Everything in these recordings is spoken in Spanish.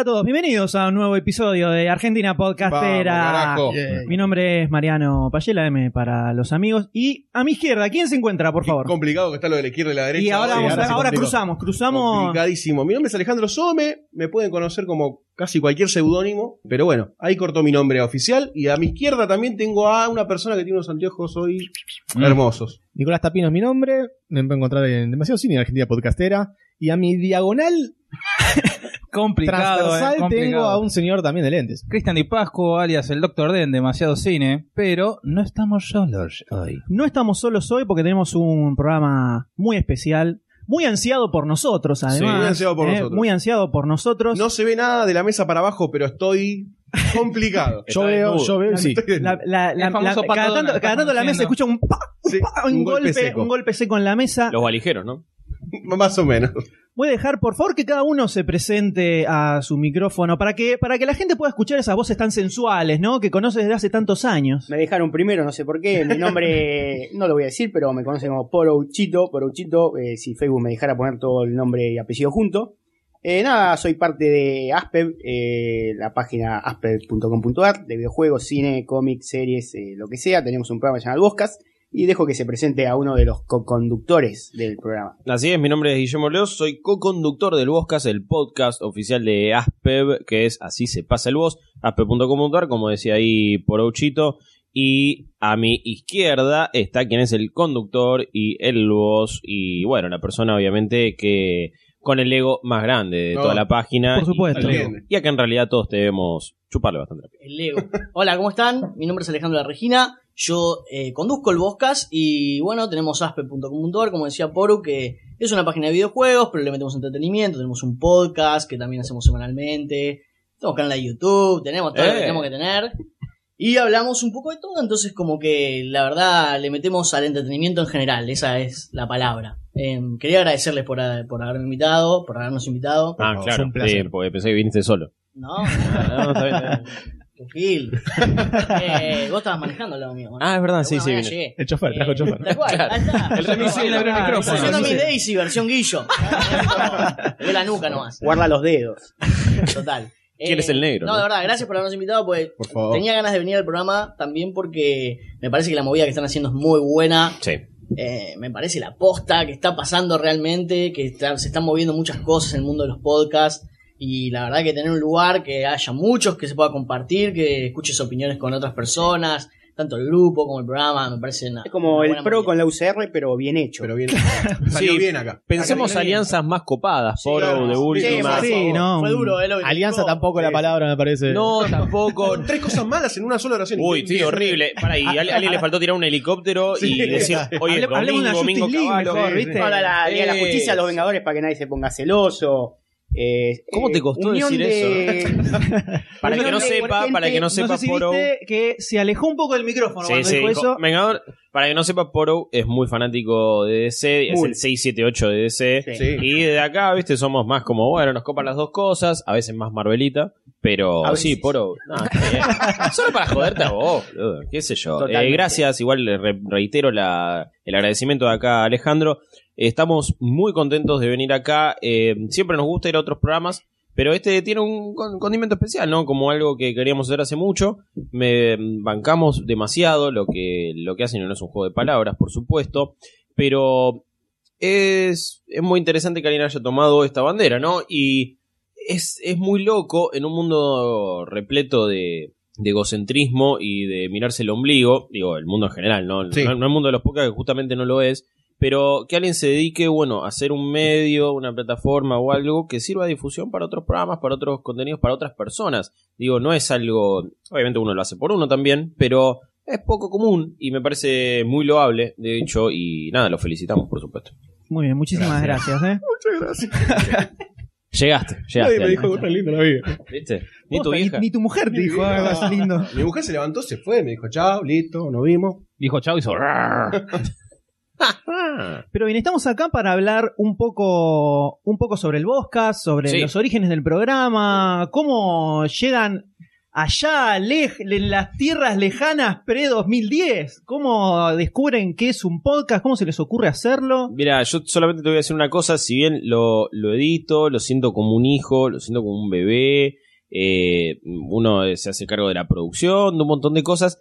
Hola a todos, bienvenidos a un nuevo episodio de Argentina Podcastera. Vamos, carajo. Mi nombre es Mariano Payela, M para los amigos. Y a mi izquierda, ¿quién se encuentra, por Qué favor? complicado que está lo de la izquierda y la derecha. Y ahora, vamos a- ahora complicó. cruzamos, cruzamos. Complicadísimo. Mi nombre es Alejandro Some, me pueden conocer como casi cualquier seudónimo, pero bueno, ahí cortó mi nombre oficial. Y a mi izquierda también tengo a una persona que tiene unos anteojos hoy Mm. hermosos. Nicolás Tapino es mi nombre, me pueden encontrar en Demasiado Cine, en Argentina Podcastera. Y a mi diagonal Complicado, eh, transversal tengo a un señor también de lentes. Cristian Di Pascu, alias el Doctor D en Demasiado Cine, pero no estamos solos hoy. No estamos solos hoy porque tenemos un programa muy especial, muy ansiado por nosotros, además. muy ansiado por ¿eh? nosotros. Muy ansiado por nosotros. No se ve nada de la mesa para abajo, pero estoy complicado. Yo veo, yo veo, sí. La- la- la- cada, tanto, cada tanto la mesa escucha un, pa, un, Sí, pa, un un golpe, golpe seco. un golpe seco en la mesa. Los valijeros, ¿no? Más o menos. Voy a dejar, por favor, que cada uno se presente a su micrófono para que, para que la gente pueda escuchar esas voces tan sensuales, ¿no? Que conoces desde hace tantos años. Me dejaron primero, no sé por qué. Mi nombre no lo voy a decir, pero me conocen como Porouchito. Porouchito, eh, si Facebook me dejara poner todo el nombre y apellido junto. Eh, nada, soy parte de Aspev, eh, la página aspev.com.ar, de videojuegos, cine, cómics, series, eh, lo que sea. Tenemos un programa llamado Boscas. Y dejo que se presente a uno de los co-conductores del programa. Así es, mi nombre es Guillermo Leos, soy co-conductor del Voscast, el podcast oficial de Aspev, que es Así se pasa el voz, aspev.com.ar, como decía ahí por Auchito. Y a mi izquierda está quien es el conductor y el voz, y bueno, la persona obviamente que con el ego más grande de No, toda la página. por supuesto. Y, acá en realidad todos debemos chuparle bastante. El Lego. Hola, ¿cómo están? Mi nombre es Alejandro La Regina. Yo eh, conduzco el Boscas y bueno, tenemos aspe.com.ar, como decía Poru, que es una página de videojuegos, pero le metemos entretenimiento. Tenemos un podcast que también hacemos semanalmente. Tenemos canal de YouTube, tenemos todo lo que Eh. tenemos que tener. Y hablamos un poco de todo, entonces como que la verdad le metemos al entretenimiento en general, esa es la palabra. Eh, quería agradecerles por, ha- por haberme invitado, por habernos invitado. Ah, favor, claro, un placer. sí, porque pensé que viniste solo. No, no, No, está bien. Tu Gil. Eh, vos estabas manejando al lado mío. ¿no? Ah, es verdad, De sí, sí, vine. llegué. El chofer, trajo el Eh, chofer. Tal cual, ahí está. El remisero le abrió el micrófono. Haciendo mi. Daisy, versión guillo. Le ve la nuca nomás. Guarda los dedos. Total. ¿Quién Eh, es el negro, No, no? de verdad, gracias por habernos invitado. Pues Por favor. tenía ganas de venir al programa también porque me parece que la movida que están haciendo es muy buena. Sí. Eh, me parece la posta que está pasando realmente, que está- se están moviendo muchas cosas en el mundo de los podcasts. Y la verdad que tener un lugar que haya muchos, que se pueda compartir, que escuches opiniones con otras personas, tanto el grupo como el programa, me parece una, Es como una el pro con la UCR, pero bien hecho. Pero bien. Salió Sí, bien acá. Pensemos Acá viene bien. alianzas más copadas, Poro, claro. de Sí, última. Sí, no. Fue duro, eh, lo que Alianza dijo. tampoco la Sí. palabra, me parece. No, tampoco. Tres cosas malas en una sola oración. Uy, sí, horrible. Para ahí, a alguien le faltó tirar un helicóptero y Sí. decir, oye, Hable- hablemos de una domingo, domingo, caballo. mejor, sí, ¿viste? No, la. Justicia a los Vengadores para que nadie se ponga celoso. Eh, ¿Cómo eh, te costó unión decir de- Para que no sepa, gente- para que no No sepa, sé si Poro. que se alejó un poco del micrófono Sí, cuando sí, dijo eso. Vengador, para que no sepa, Poro es muy fanático de DC, es el 678 de DC. Sí. Sí. Y de acá, viste, somos más como, bueno, nos copan las dos cosas, a veces más Marvelita, pero A sí, veces. Poro, no. Solo para joderte a vos, boludo, qué sé yo. Eh, gracias, igual le reitero la, el agradecimiento de acá a Alejandro. Estamos muy contentos de venir acá, eh, siempre nos gusta ir a otros programas. Pero este tiene un con- condimento especial, ¿no? Como algo que queríamos hacer hace mucho. Me bancamos demasiado lo que, lo que hacen, no es un juego de palabras, por supuesto. Pero es, es muy interesante que alguien haya tomado esta bandera, ¿no? Y es, es muy loco en un mundo repleto de, de egocentrismo y de mirarse el ombligo, digo, el mundo en general, ¿no? Sí. No, no el mundo de los podcasts, que justamente no lo es, pero que alguien se dedique, bueno, a hacer un medio, una plataforma o algo que sirva de difusión para otros programas, para otros contenidos, para otras personas. Digo, no es algo, obviamente uno lo hace por uno también, pero es poco común y me parece muy loable, de hecho, y nada, lo felicitamos, por supuesto. Muy bien, muchísimas gracias. ¿eh? Muchas gracias. Llegaste, llegaste. Nadie me dijo re lindo la vida. ¿Viste? Ni tu Posta, vieja. ni tu mujer te dijo algo así lindo. Mi mujer se levantó, se fue, me dijo, chao, listo, nos vimos. Dijo chao y hizo. Pero bien, estamos acá para hablar un poco, un poco sobre el Boscas, sobre Sí. los orígenes del programa, cómo llegan allá en las tierras lejanas pre-2010. ¿Cómo descubren qué es un podcast? ¿Cómo se les ocurre hacerlo? Mira, yo solamente te voy a decir una cosa, si bien lo, lo edito, lo siento como un hijo, lo siento como un bebé, eh, uno se hace cargo de la producción, de un montón de cosas.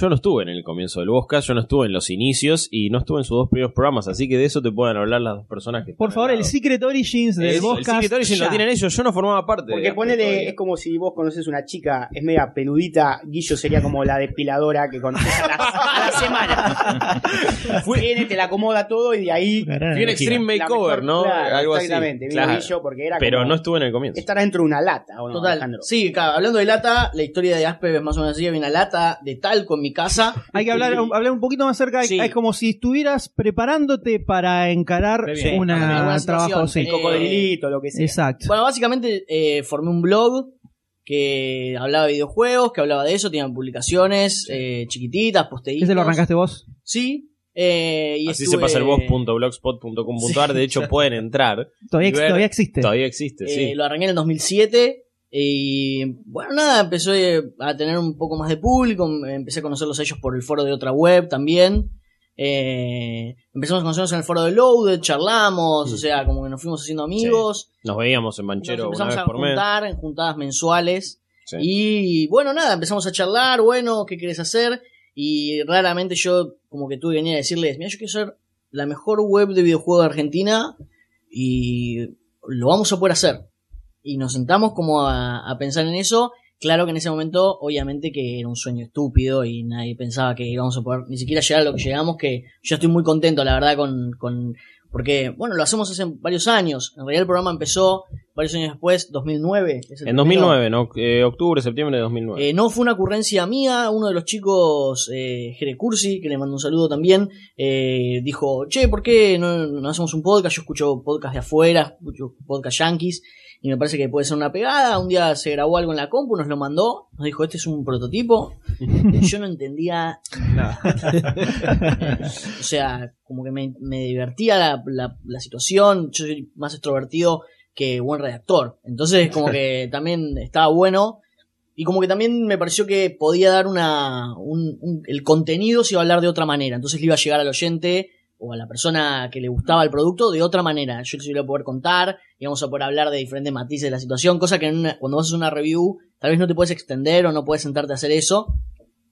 Yo no estuve en el comienzo del Bosca, yo no estuve en los inicios y no estuve en sus dos primeros programas, así que de eso te pueden hablar las dos personas que Por favor, el. Secret Origins del El- podcast. El Secret Origin lo tienen ellos, yo no formaba parte. Porque ponele, es como si vos conoces una chica, es media peludita, Guillo sería como la depiladora que conoces a la, a la semana. Viene, te la acomoda todo y de ahí. En Extreme Makeover, mejor- ¿no? claro, Algo así. Exactamente, vino Claro. Guillo porque era Pero como no estuve en el comienzo. estar dentro de una lata, ¿o no, Total. Alejandro? Sí, claro, hablando de lata, la historia de Aspe es más o menos así. Había una lata de talco en mi casa. Hay que hablar, hablar un poquito más cerca. Sí. Es como si estuvieras preparándote para encarar bien. una Alguna trabajo sí. Eh, Cocodrilito, lo que sea. Exacto. Bueno, básicamente eh, formé un blog que hablaba de videojuegos, que hablaba de eso, tenía publicaciones eh, chiquititas, posteitos. ¿Ese lo arrancaste vos? Sí. eh, y Así estuve- se pasa el boss.blogspot.com.ar, de hecho pueden entrar. Todavía, ver- todavía existe. Todavía existe, Eh, sí. Lo arranqué en el 2007 y bueno, nada, empezó eh, a tener un poco más de público, em- empecé a conocerlos a ellos por el foro de otra web también. Eh, empezamos a conocernos en el foro de Loaded, charlamos, o sea, como que nos fuimos haciendo amigos. Nos veíamos en Nos Manchero una empezamos vez a por mes. juntar en juntadas mensuales. Sí. Y bueno, nada, empezamos a charlar, bueno, ¿qué querés hacer? Y raramente yo como que tuve que venir a decirles, mira, yo quiero ser la mejor web de videojuegos de Argentina y lo vamos a poder hacer. Y nos sentamos como a, a pensar en eso. Claro que en ese momento, obviamente que era un sueño estúpido y nadie pensaba que íbamos a poder ni siquiera llegar a lo que llegamos, que yo estoy muy contento, la verdad, con, con porque, bueno, lo hacemos hace varios años. En realidad el programa empezó varios años después, 2009. es el En primero. 2009, ¿no? Eh, octubre, septiembre de 2009. Eh, no fue una ocurrencia mía, uno de los chicos, eh, Jere Cursi, que le mando un saludo también, eh, dijo, che, ¿por qué no, no hacemos un podcast? Yo escucho podcast de afuera, escucho podcast yankees, y me parece que puede ser una pegada. Un día se grabó algo en la compu, nos lo mandó, nos dijo, este es un prototipo. Yo no entendía nada. o sea, como que me, me divertía la, la- la situación, yo soy más extrovertido que buen redactor. Entonces, como que también estaba bueno. Y como que también me pareció que podía dar una. un- un- el contenido se iba a hablar de otra manera. Entonces le iba a llegar al oyente o a la persona que le gustaba el producto de otra manera. Yo se lo iba a poder contar, íbamos a poder hablar de diferentes matices de la situación, cosa que en una- cuando vas a hacer una review, tal vez no te puedes extender o no puedes sentarte a hacer eso.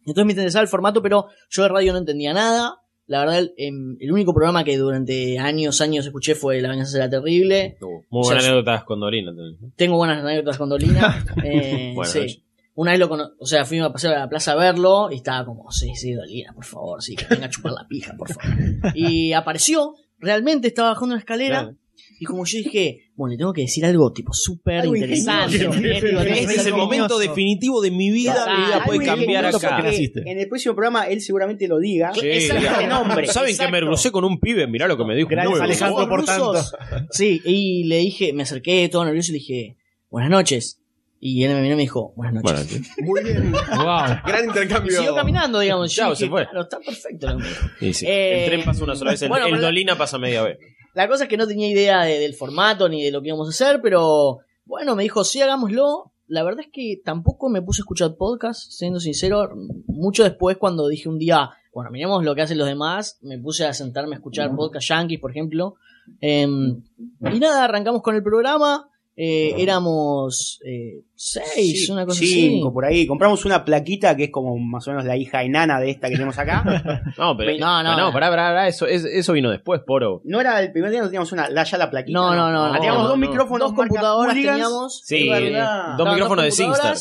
Entonces me interesaba el formato, pero yo de radio no entendía nada. La verdad, el, em, el único programa que durante años, años escuché fue La venganza será terrible. Muy buenas anécdotas con también. Tengo buenas anécdotas con Dolina. Eh, Bueno, sí. Una vez lo cono o sea, fui a pasar a la plaza a verlo y estaba como, sí, sí, Dolina, por favor, sí, que venga a chupar la pija, por favor. Y apareció, realmente estaba bajando una escalera. Claro. Y como yo dije, bueno, le tengo que decir algo tipo súper interesante. Este es el momento definitivo de mi vida. Mi vida puede cambiar acá. En el próximo programa él seguramente lo diga. Sí, Exacto, diga, nombre, Saben exacto. que me crucé con un pibe, mirá lo que me dijo. Gracias, Muy Alejandro, por tanto. Sí, y le dije, me acerqué todo nervioso y le dije, buenas noches. Y él me miró y me dijo, buenas noches. Bueno, Muy bien. Wow. Gran y intercambio. siguió caminando, digamos. Yo Chao, se fue. Claro, está perfecto. lo que me dijo. sí, sí. Eh, el tren pasa una sola vez, el, bueno, el la- Dolina pasa media vez. La cosa es que no tenía idea de- del formato ni de lo que íbamos a hacer, pero bueno, me dijo, sí, hagámoslo. La verdad es que tampoco me puse a escuchar podcast, siendo sincero. Mucho después, cuando dije un día, bueno, miremos lo que hacen los demás, me puse a sentarme a escuchar podcast yankees, por ejemplo. Em, y nada, arrancamos con el programa. Eh, éramos eh, seis, Sí, una cosa cinco, así. por ahí. Compramos una plaquita que es como más o menos la hija enana de esta que tenemos acá. No, pero No, no, no, no. pará, pará, pará, eso, es- eso vino después, poro. No era el primer día, no teníamos una, la, ya la plaquita. No, no, no, no, teníamos no, dos no. micrófonos, Dos computadoras teníamos. Sí, eh, dos micrófonos de SingStar.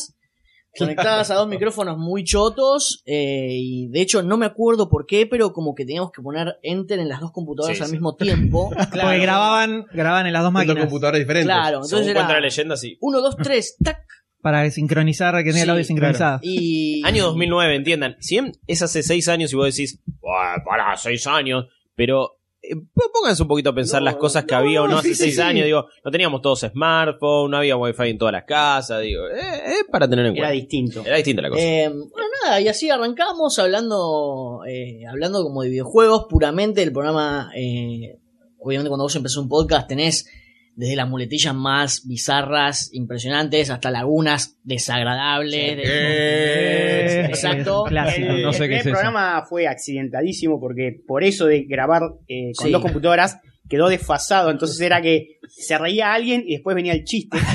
Conectadas a dos micrófonos muy chotos. eh, y de hecho, no me acuerdo por qué, pero como que teníamos que poner enter en las dos computadoras Sí, al sí. mismo tiempo. Porque grababan, grababan en las dos Dos máquinas. computadoras diferentes. Claro, Según entonces cuenta la era leyenda, sí. 1, 2, 3, tac. Para sincronizar, que tenía el audio sincronizado. Y. Año 2009, entiendan. Si bien es hace seis años y vos decís, "Buah, pará, seis años, pero pónganse un poquito a pensar No, las cosas que no, había o no hace sí, seis sí. años. Digo, no teníamos todos smartphone, no había wifi en todas las casas. Digo, eh, para tener en Era cuenta. distinto. Era distinta la cosa. Eh, bueno, nada, y así arrancamos hablando eh, hablando como de videojuegos puramente. El programa, eh, obviamente, cuando vos empezás un podcast, tenés desde las muletillas más bizarras, impresionantes, hasta lagunas desagradables. de- Eh, Exacto. clásico. El, no sé el qué es primer eso. programa fue accidentadísimo porque por eso de grabar eh, con Sí. dos computadoras quedó desfasado. Entonces era que se reía alguien y después venía el chiste.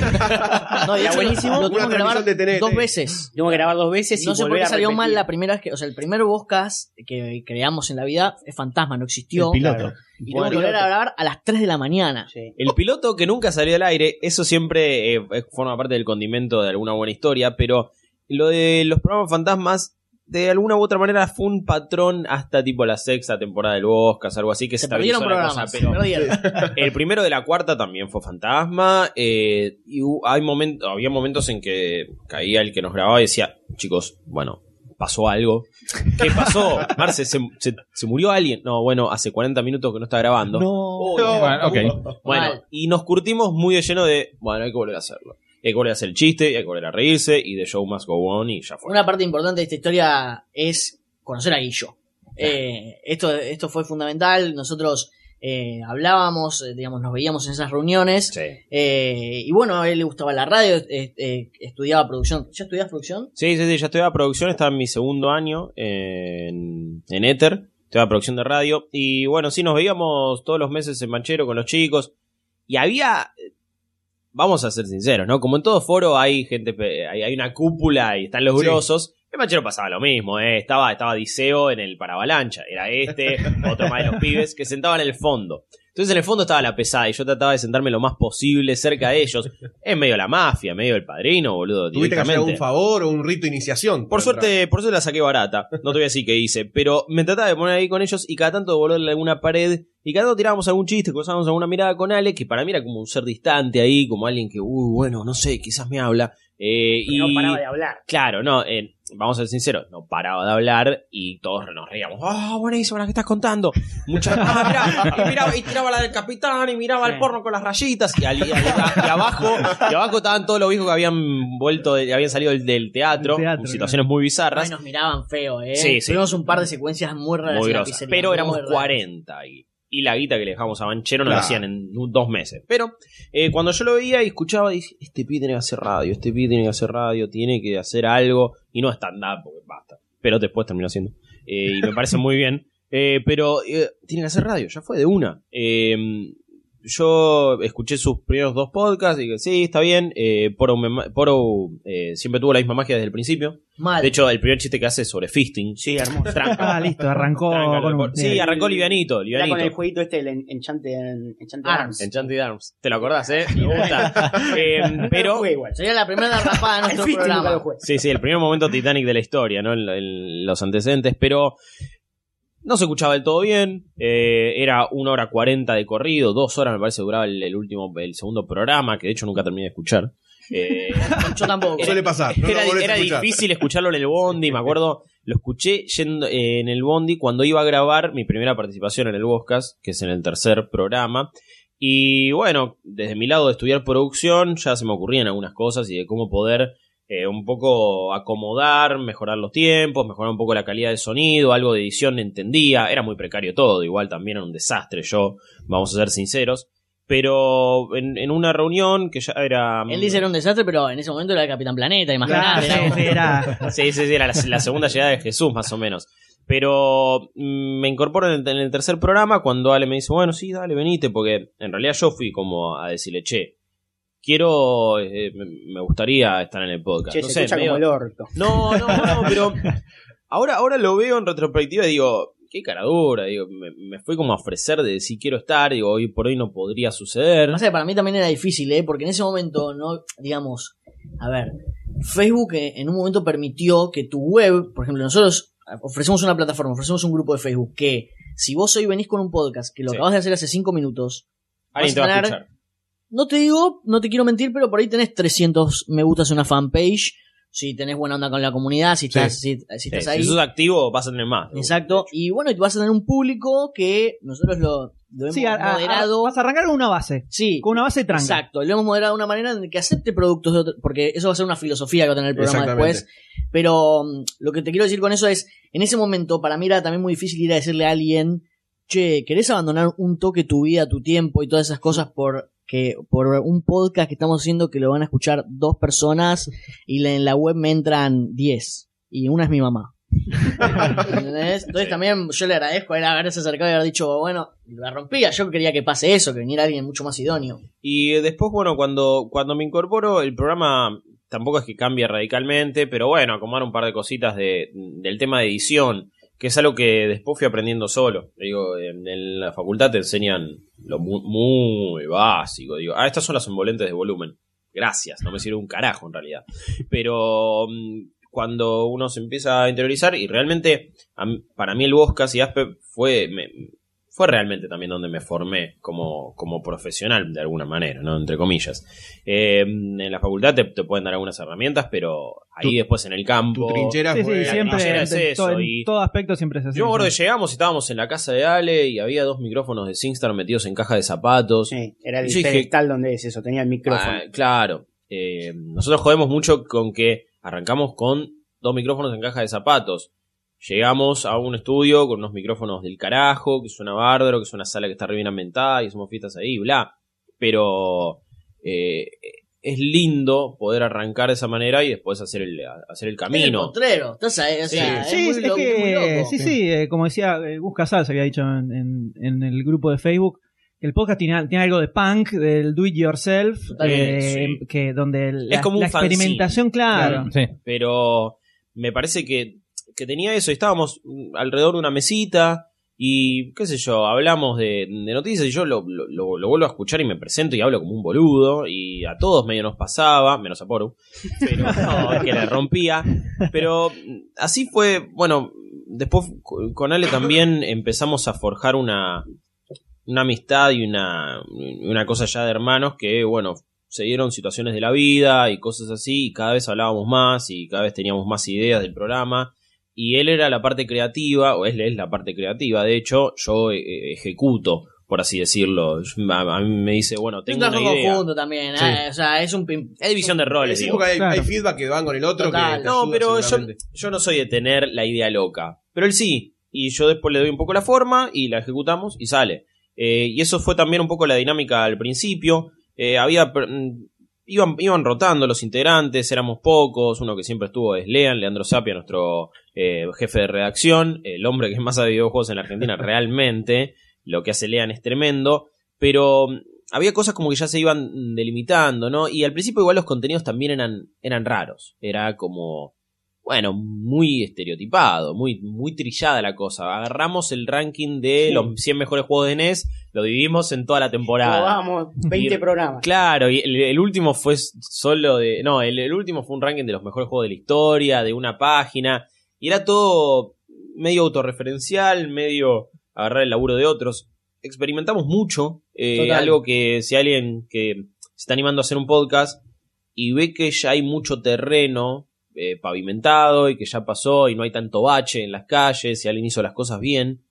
No, de Era hecho, buenísimo. Lo tuvimos que grabar dos veces. Tengo que grabar dos veces y No sé por qué salió mal la primera vez que, o sea, el primer podcast que creamos en la vida es fantasma, no existió. El piloto. Claro. Y Bueno, tengo que volver a grabar a las 3 de la mañana. Sí. El piloto que nunca salió al aire, eso siempre eh, forma parte del condimento de alguna buena historia, pero lo de los programas fantasmas, de alguna u otra manera fue un patrón hasta tipo la sexta temporada del Oscar, algo así que Se estabilizó perdieron programas. cosa, se pero perdieron. el primero de la cuarta también fue fantasma. eh, y hay momentos, había momentos en que caía el que nos grababa y decía, chicos, bueno, pasó algo. ¿Qué pasó? Marce, ¿se, se, se murió alguien? No, bueno, hace 40 minutos que no está grabando. No. Uy, Bueno, ok. bueno, y nos curtimos muy de lleno de, bueno, hay que volver a hacerlo. Hay que volver a hacer el chiste, y hay que volver a reírse, y The Show Must Go On, y ya fue. Una parte importante de esta historia es conocer a Guillo. Eh, esto, esto fue fundamental. Nosotros eh, hablábamos, eh, digamos, nos veíamos en esas reuniones. Sí. Eh, y bueno, a él le gustaba la radio, eh, estudiaba producción. ¿Ya estudias producción? Sí, sí, sí, ya estoy a producción, estaba en mi segundo año en, en Ether, estoy a producción de radio, y bueno, sí, nos veíamos todos los meses en Manchero con los chicos, y había, vamos a ser sinceros, ¿no? Como en todo foro hay gente, hay, hay una cúpula y están los Sí. grosos, en Manchero pasaba lo mismo, ¿eh? Estaba, estaba Diceo en el paravalancha, era este, otro más de los pibes, que sentaban en el fondo. Entonces en el fondo estaba la pesada y yo trataba de sentarme lo más posible cerca de ellos. En medio de la mafia, en medio del padrino, boludo. ¿Tuviste que hacer algún favor o un rito de iniciación? Por suerte, por suerte la saqué barata. No te voy a decir qué hice. Pero me trataba de poner ahí con ellos y cada tanto devolverle alguna pared. Y cada tanto tirábamos algún chiste, cruzábamos alguna mirada con Ale, que para mí era como un ser distante ahí, como alguien que, uy, bueno, no sé, quizás me habla. Eh, Y no paraba de hablar. Claro, no, eh, vamos a ser sinceros, no paraba de hablar y todos nos reíamos. Ah, buenísimo, ¿la que estás contando? Muchas ah, mirá, y, miraba, y tiraba la del capitán y miraba el porno con las rayitas y, al- y al- y abajo y abajo estaban todos los viejos que habían vuelto, de- habían salido del, del teatro, teatro, situaciones muy Ay, bizarras, nos miraban feo, ¿eh? Sí, sí. Tuvimos un par de secuencias muy raras muy en la grosas. pizzería, Pero muy éramos raras. 40 ahí. Y la guita que le dejamos a Banchero nos la Claro. hacían en dos meses. Pero eh, cuando yo lo veía y escuchaba, dije, este pibe tiene que hacer radio, este pibe tiene que hacer radio, tiene que hacer algo. Y no stand-up, porque basta. Pero después terminó haciendo. Eh, y me parece muy bien. Eh, pero eh, tiene que hacer radio, ya fue de una. Eh, yo escuché sus primeros dos podcasts y dije, sí, está bien. Eh, Poro, Poro, eh, siempre tuvo la misma magia desde el principio. Mal. De hecho, el primer chiste que hace es sobre fisting. Sí, hermoso. Tranca. Ah, listo, arrancó Tranca, con loco. un... Sí, arrancó livianito, Era con el jueguito este, el en- Enchanted, Enchanted Arms. Arms. Enchanted Arms. ¿Te lo acordás, eh? Me gusta. Eh, pero, jugué igual. Sería la primera derrapada de nuestro programa. lo sí, sí, el primer momento Titanic de la historia, ¿no? En, en los antecedentes, pero no se escuchaba del todo bien. Eh, era una hora cuarenta de corrido, dos horas me parece duraba el, el último, el segundo programa, que de hecho nunca terminé de escuchar. Eh, Yo tampoco. Suele pasar. No era era escuchar. difícil escucharlo en el Bondi, me acuerdo, lo escuché yendo eh, en el Bondi cuando iba a grabar mi primera participación en el Boscas, que es en el tercer programa. Y bueno, desde mi lado de estudiar producción ya se me ocurrían algunas cosas y de cómo poder eh, un poco acomodar, mejorar los tiempos, mejorar un poco la calidad del sonido, algo de edición entendía, era muy precario todo, igual también era un desastre yo, vamos a ser sinceros. Pero en, en una reunión que ya era... Él dice era un desastre, pero en ese momento era el Capitán Planeta, Claro, imagínate. sí, era- sí, era... Sí, sí, sí, era la, la segunda llegada de Jesús, más o menos. Pero mm, me incorporo en el, en el tercer programa cuando Ale me dice, bueno, sí, dale, venite, porque en realidad yo fui como a decirle, che, quiero, eh, me, me gustaría estar en el podcast. Che, no se sé, escucha medio- como el orto. no, no, no, pero ahora, ahora lo veo en retrospectiva y digo, qué cara dura, digo, me, me fui como a ofrecer de si quiero estar, digo, hoy por hoy no podría suceder. No sé, para mí también era difícil, ¿eh? Porque en ese momento, no, digamos, a ver, Facebook eh, en un momento permitió que tu web, por ejemplo, nosotros ofrecemos una plataforma, ofrecemos un grupo de Facebook que si vos hoy venís con un podcast que lo Sí. acabas de hacer hace cinco minutos, Alguien te va a escuchar. no te digo, no te quiero mentir, pero por ahí tenés 300 me gustas en una fanpage, si tenés buena onda con la comunidad, si estás, si, si Sí, estás si ahí. sos activo vas a tener más. Exacto, y bueno, y vas a tener un público que nosotros lo, lo hemos Sí, a- a- moderado. vas a arrancar con una base. sí, Con una base tranca. Exacto, lo hemos moderado de una manera en que acepte productos de otro, porque eso va a ser una filosofía que va a tener el programa después. Pero mm, lo que te quiero decir con eso es, en ese momento para mí era también muy difícil ir a decirle a alguien, che, ¿querés abandonar un toque tu vida, tu tiempo y todas esas cosas por que por un podcast que estamos haciendo que lo van a escuchar dos personas y en la web me entran 10 y una es mi mamá. ¿Entendés? Entonces también yo le agradezco a él haberse acercado y haber dicho, bueno, la rompía. Yo quería que pase eso, que viniera alguien mucho más idóneo. Y después, bueno, cuando, cuando me incorporo, el programa tampoco es que cambie radicalmente, pero bueno, acomodar un par de cositas de, del tema de edición, que es algo que después fui aprendiendo solo. Digo, en, la facultad te enseñan lo mu- muy, básico. Digo, ah, estas son las envolventes de volumen. Gracias, no me sirve un carajo en realidad. Pero mm, cuando uno se empieza a interiorizar, y realmente para mí el Boscas y Aspe fue, fue realmente también donde me formé como, como profesional, de alguna manera, ¿no? Entre comillas. Eh, en la facultad te, te pueden dar algunas herramientas, pero ahí Tu- después en el campo. Tu trinchera Sí, fue. sí, siempre. trinchera es en, eso, to- en y- todo aspecto siempre es así. Yo me acuerdo que llegamos y estábamos en la casa de Ale y había dos micrófonos de SingStar metidos en caja de zapatos. Sí, era el pedestal donde es eso, tenía el micrófono. Ah, claro. Eh, nosotros jodemos mucho con que arrancamos con dos micrófonos en caja de zapatos. Llegamos a un estudio con unos micrófonos del carajo, que suena bárbaro, que es una sala que está re bien ambientada y hacemos fiestas ahí, bla. Pero eh, es lindo poder arrancar de esa manera y después hacer el, hacer el camino. potrero, estás ahí, o sea, Sí, es muy es loco, que- muy loco. sí, sí, eh, como decía eh, Gus Casal, se había dicho en, en- en el grupo de Facebook, que el podcast tiene, tiene algo de punk, del do it yourself, eh, sí. que donde la, Es como un la experimentación, claro. Sí. pero me parece que, que tenía eso. y Estábamos mm, alrededor de una mesita y, qué sé yo, hablamos de, de noticias y yo lo, lo- lo- lo vuelvo a escuchar y me presento y hablo como un boludo y a todos medio nos pasaba, menos a Poru, pero que le rompía. Pero mm, así fue, bueno, después co- con Ale también empezamos a forjar una, una amistad y una, una cosa ya de hermanos que, bueno, se dieron situaciones de la vida y cosas así, y cada vez hablábamos más y cada vez teníamos más ideas del programa. Y él era la parte creativa, o él es la parte creativa, de hecho, yo eh, ejecuto, por así decirlo. A, a mí me dice, bueno, tengo un una idea. conjunto también, Sí. eh, o sea, es un pim- Es división de roles, Sí, digo. porque hay, Claro. hay feedback que van con el otro Total. que te No, pero yo, yo no soy de tener la idea loca. Pero él sí. Y yo después le doy un poco la forma y la ejecutamos y sale. Eh, y eso fue también un poco la dinámica al principio. Eh, había. Iban, iban rotando los integrantes, éramos pocos. Uno que siempre estuvo es Lean, Leandro Sapia, nuestro eh, jefe de redacción, el hombre que más sabe de videojuegos en la Argentina realmente. Lo que hace Lean es tremendo. Pero mm, había cosas como que ya se iban delimitando, ¿no? Y al principio igual los contenidos también eran, eran raros. Era como, bueno, muy estereotipado, muy, muy trillada la cosa. Agarramos el ranking de Sí. los 100 mejores juegos de NES, lo dividimos en toda la temporada. Vamos, 20 Y- programas. Claro, y el, el último fue solo de... No, el, el último fue un ranking de los mejores juegos de la historia, de una página. Y era todo medio autorreferencial, medio agarrar el laburo de otros. Experimentamos mucho. eh, algo que si alguien que se está animando a hacer un podcast y ve que ya hay mucho terreno eh, pavimentado y que ya pasó y no hay tanto bache en las calles y alguien hizo las cosas bien,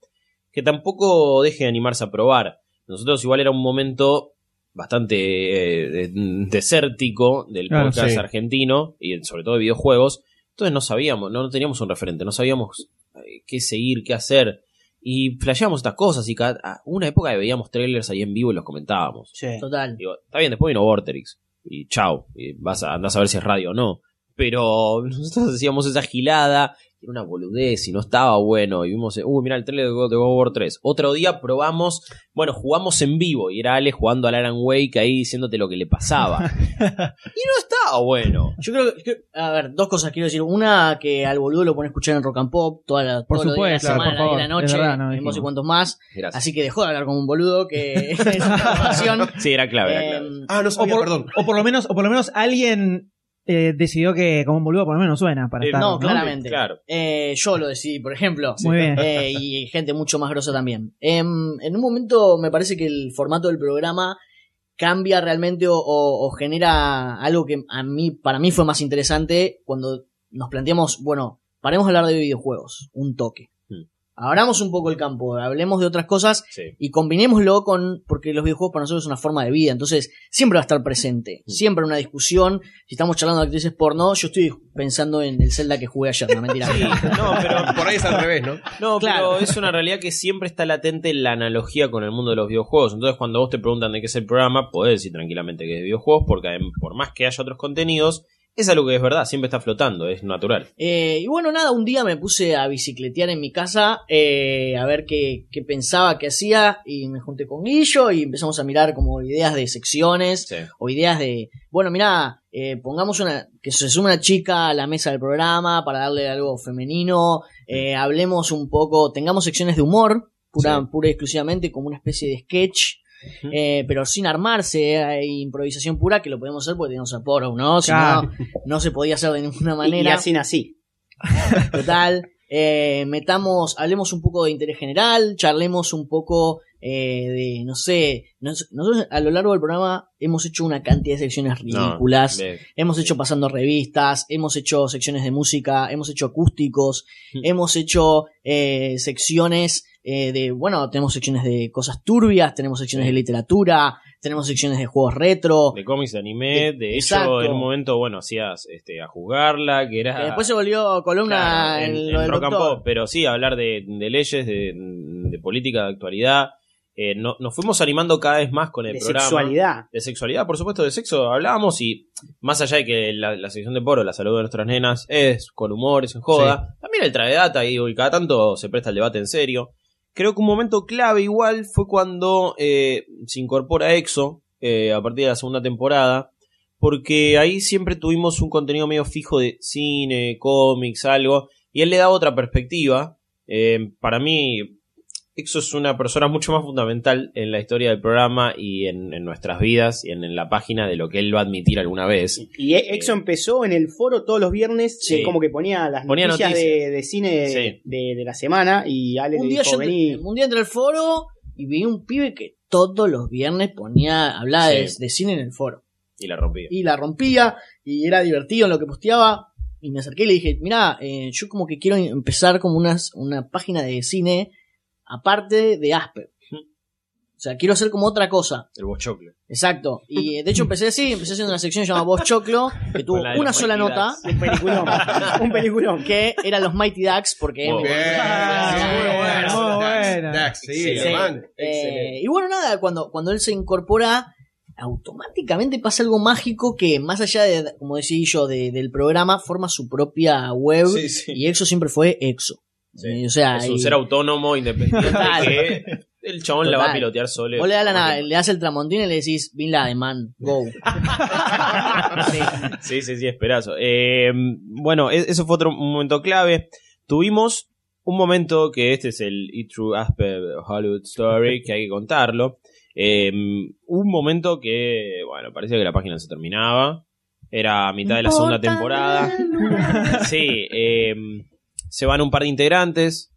que tampoco deje de animarse a probar. Nosotros igual era un momento bastante eh, desértico del podcast sí. argentino y sobre todo de videojuegos. Entonces no sabíamos, no, no teníamos un referente, no sabíamos eh, qué seguir, qué hacer. Y flasheábamos estas cosas y cada, a una época veíamos trailers ahí en vivo y los comentábamos. Sí. Total. Digo, está bien, después vino Vorterix. Y chau. Y vas a, andás a ver si es radio o no. Pero nosotros hacíamos esa gilada. Era una boludez y no estaba bueno. Y vimos, uy, mira el trailer de God, de God of War 3. Otro día probamos, bueno, jugamos en vivo. Y era Ale jugando al Alan Wake ahí diciéndote lo que le pasaba. y no estaba bueno. Yo creo que, a ver, dos cosas quiero decir. Una, que al boludo lo pone a escuchar en Rock and Pop toda la, Por días de supuesto, la semana por favor, y la noche, verdad, no en dijimos. vos y cuantos más. Gracias. Así que dejó de hablar como un boludo, que es una. Sí, era clave, era clave. Em, Ah, no O sabía, por, perdón. o por lo menos, o por lo menos alguien eh, decidió que como un boludo por lo menos suena para Eh, estar. no, ¿no? claramente. Claro. Eh, yo lo decidí, por ejemplo. Muy bien. Eh, y gente mucho más grosa también. Em, en un momento me parece que el formato del programa cambia realmente o, o- o genera algo que a mí, para mí fue más interesante cuando nos planteamos, bueno, paremos de hablar de videojuegos, un toque. Abramos un poco el campo, hablemos de otras cosas Sí. y combinémoslo con, porque los videojuegos para nosotros es una forma de vida, entonces siempre va a estar presente, Mm. siempre una discusión, si estamos charlando de actrices porno, yo estoy pensando en el Zelda que jugué ayer, no mentira. No, pero Por ahí es al revés, ¿no? No, Claro. pero es una realidad que siempre está latente la analogía con el mundo de los videojuegos. Entonces, cuando vos te preguntan de qué es el programa, podés decir tranquilamente que es de videojuegos, porque por más que haya otros contenidos, es algo que es verdad, siempre está flotando, es natural. Eh, y bueno, nada, un día me puse a bicicletear en mi casa eh, a ver qué, qué pensaba, qué hacía, y me junté con Guillo y empezamos a mirar como ideas de secciones Sí. o ideas de, bueno, mira, eh, pongamos una, que se sume una chica a la mesa del programa para darle algo femenino, eh, hablemos un poco, tengamos secciones de humor, pura, Sí. pura y exclusivamente como una especie de sketch. Eh, pero sin armarse, hay improvisación pura que lo podemos hacer porque tenemos a Poro, ¿no? Si Claro. no, no se podía hacer de ninguna Y, y manera. así nací. Total. Eh, metamos, hablemos un poco de interés general, charlemos un poco eh, de, no sé, nos- nosotros a lo largo del programa hemos hecho una cantidad de secciones ridículas, hemos hecho pasando revistas, hemos hecho secciones de música, hemos hecho acústicos, hemos hecho eh, secciones eh, de, bueno, tenemos secciones de cosas turbias, tenemos secciones Sí. de literatura, tenemos secciones de juegos retro, de cómics, de anime, De- de exacto. hecho, en un momento, bueno, hacías este, a juzgarla, que era... después se volvió columna Claro, en, en, lo en del Rock and doctor. Pop, pero sí, hablar de, de leyes, de, de política, de actualidad. Eh, no- nos fuimos animando cada vez más con el De programa. sexualidad. De sexualidad, por supuesto, de sexo hablábamos y más allá de que la, la sección de Poro, la salud de nuestras nenas, es con humor, es en joda, también el trae data y cada tanto se presta el debate en serio. Creo que un momento clave igual fue cuando eh, se incorpora EXO eh, a partir de la segunda temporada, porque ahí siempre tuvimos un contenido medio fijo de cine, cómics, algo, y él le da otra perspectiva. Eh, para mí, EXO es una persona mucho más fundamental en la historia del programa y en, en nuestras vidas y en, en la página de lo que él va a admitir alguna vez. Y E- Exo empezó en el foro todos los viernes, Sí. eh, como que ponía las Ponía noticias, noticias. De, de cine Sí. de, de la semana y Ale un le día, dijo, vení. entré, un día entré al foro y vi un pibe que todos los viernes ponía, hablaba de, Sí. de cine en el foro. Y la rompí. Y la rompía y era divertido en lo que posteaba. Y me acerqué y le dije, mira, yo como que quiero empezar como unas, una página de cine aparte de Asper. O sea, quiero hacer como otra cosa. El bochoclo. Exacto. Y eh, de hecho empecé así, empecé haciendo una sección llamada Voz Choclo, que tuvo una sola Mighty nota, Un peliculón. un peliculón. que eran los Mighty Ducks, porque Muy buena. Dax, sí. Eh, y bueno, nada, cuando, cuando él se incorpora, automáticamente pasa algo mágico que, más allá de, como decía yo, de- del programa, forma su propia web. Sí, sí. Y Exo siempre fue Exo. Sí. O sea, Es un y- ser autónomo, independiente, Total. que el chabón la va a Total. pilotear solo. vos le das, la nave, le das el tramontín y le decís, Bin Laden, man, go. Sí. Sí, sí, sí, esperazo. Eh, bueno, e- eso fue otro momento clave. Tuvimos un momento que este es el E True Asper Hollywood Story, que hay que contarlo. Eh, un momento que, bueno, parecía que la página se terminaba. Era a mitad de la segunda temporada. Sí, eh, se van un par de integrantes.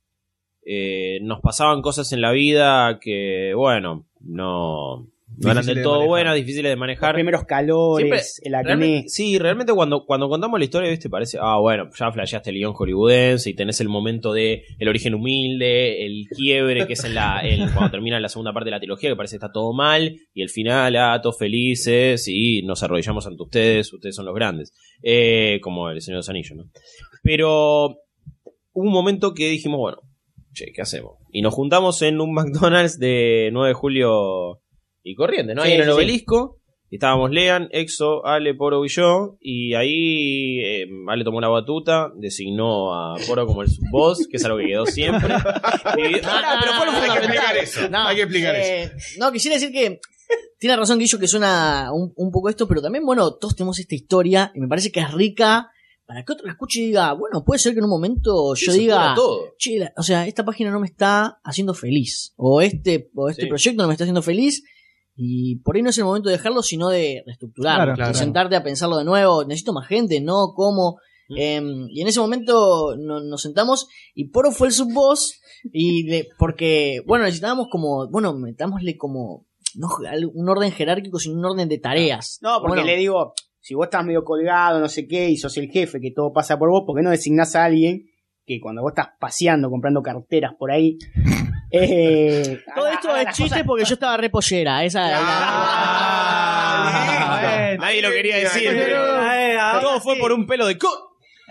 Eh, nos pasaban cosas en la vida que, bueno, no, no eran del de todo buenas, difíciles de Los manejar. primeros calores, el acné. Realmente- sí, realmente cuando, cuando contamos la historia, viste, parece, ah, bueno, ya flasheaste el guion hollywoodense y tenés el momento de el origen humilde, el quiebre que es en la, cuando termina la segunda parte de la trilogía, que parece que está todo mal, y el final, ah, todos felices, y nos arrodillamos ante ustedes, ustedes son los grandes. Eh, como el Señor de los Anillos, ¿no? Pero hubo un momento que dijimos, bueno, che, ¿qué hacemos? Y nos juntamos en un McDonald's de 9 de julio y corriente, ¿no? Ahí Sí, en el sí, sí. obelisco. Y estábamos Lean, Exo, Ale, Poro y yo. Y ahí eh, Ale tomó la batuta, designó a Poro como el subboss, que es algo que quedó siempre. Y- Pará, pero fue lo Hay que explicar eso. No, Hay que explicar eso. eh, No, quisiera decir que tiene razón Guillo que suena un, un poco esto, pero también, bueno, todos tenemos esta historia y me parece que es rica para que otro la escuche y diga, bueno, puede ser que en un momento yo diga, pudra todo. che, la- o sea, esta página no me está haciendo feliz, o este, o este Sí. proyecto no me está haciendo feliz, y por ahí no es el momento de dejarlo, sino de reestructurarlo, Claro, sentarte a pensarlo de nuevo, necesito más gente, no, ¿cómo? Mm. Em, y en ese momento no- nos sentamos y Poro fue el subboss y le- porque, bueno, necesitábamos como, bueno, metámosle como, no un orden jerárquico, sino un orden de tareas. No, porque Bueno, le digo, si vos estás medio colgado, no sé qué, y sos el jefe, que todo pasa por vos, ¿por qué no designás a alguien que cuando vos estás paseando, comprando carteras por ahí. eh, Todo esto haga es chiste cosas- porque yo estaba repollera. Esa Ah, Nadie lo quería decir. pero- Todo fue por un pelo de co.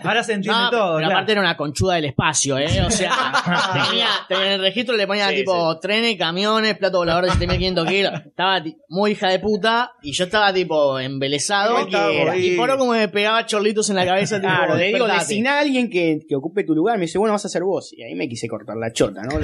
Ahora se entiende No, todo. pero claro. aparte era una conchuda del espacio, ¿eh? O sea, tenía, tenía en el registro le ponía Sí, tipo trenes, camiones, plato volador de 7500 kilos. Estaba muy hija de puta y yo estaba tipo embelesado. Y por como me pegaba chorlitos en la cabeza. Tipo, Claro, le digo, designá a alguien que, que ocupe tu lugar. Me dice, bueno, vas a ser vos. Y ahí me quise cortar la chota, ¿no?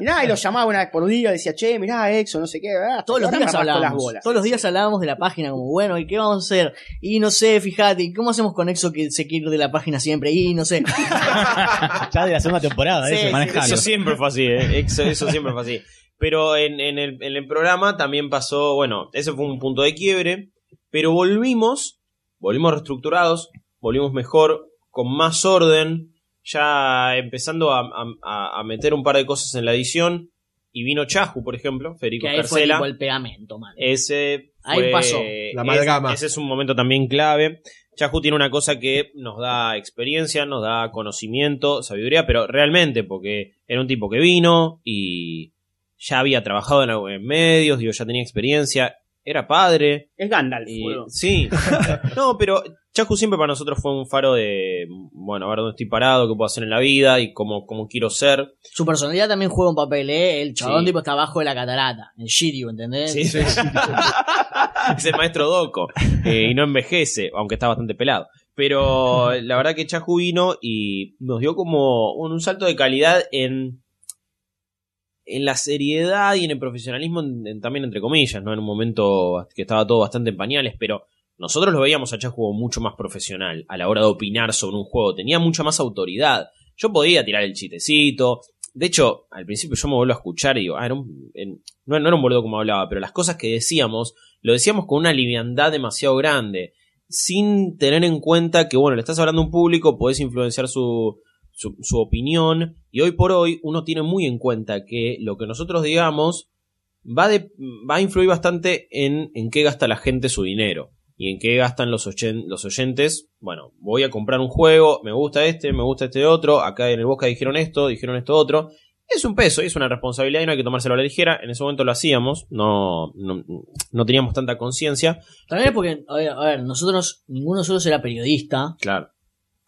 y nada, y lo llamaba una vez por día, decía, che, mirá, Exo, no sé qué. ah, hasta Todos los días hablábamos. bolas. Todos los días hablábamos de la página, como bueno, ¿y qué vamos a hacer? Y no sé, fíjate, ¿y ¿cómo hacemos con Exo que se quiere de la página siempre? Y no sé. Ya de la segunda temporada, Sí, eso. Eso siempre fue así, ¿eh? Eso, eso siempre fue así. Pero en, en el, en el programa también pasó, bueno, ese fue un punto de quiebre, pero volvimos, volvimos reestructurados, volvimos mejor, con más orden, ya empezando a, a- a meter un par de cosas en la edición, y vino Chahu, por ejemplo, Federico que ahí fue Carcela. el pegamento, man. Ese Ahí pasó. La amalgama. Ese, ese es un momento también clave. Chahu tiene una cosa que nos da experiencia, nos da conocimiento, sabiduría, pero realmente, porque era un tipo que vino y ya había trabajado en, en medios, digo, ya tenía experiencia, era padre. Es Gandalf, Y, sí. no, pero Chahu siempre para nosotros fue un faro de, bueno, a ver dónde estoy parado, qué puedo hacer en la vida y cómo, cómo quiero ser. Su personalidad también juega un papel, ¿eh? El chabón Sí. tipo está abajo de la catarata, el Shiryu, ¿entendés? Sí, es el maestro Doco. eh, y no envejece, aunque está bastante pelado. Pero la verdad que Chahu vino y nos dio como un, un salto de calidad en, en la seriedad y en el profesionalismo en- en- también entre comillas, ¿no? En un momento que estaba todo bastante en pañales, pero nosotros lo veíamos a Chahu como mucho más profesional a la hora de opinar sobre un juego. Tenía mucha más autoridad. Yo podía tirar el chistecito. De hecho, al principio yo me vuelvo a escuchar y digo, ah, era un- en- no, no era un boludo como hablaba, pero las cosas que decíamos, lo decíamos con una liviandad demasiado grande, sin tener en cuenta que, bueno, le estás hablando a un público, podés influenciar su, su, su opinión, y hoy por hoy uno tiene muy en cuenta que lo que nosotros digamos va, de- va a influir bastante en, en qué gasta la gente su dinero. Y en qué gastan los, oyen- los oyentes. Bueno, voy a comprar un juego, me gusta este, me gusta este otro. Acá en el Bosca dijeron esto, dijeron esto otro. Es un peso, es una responsabilidad y no hay que tomárselo a la ligera. En ese momento lo hacíamos, no, no, no teníamos tanta conciencia. También es porque, a ver, a ver, nosotros, ninguno de nosotros era periodista, Claro.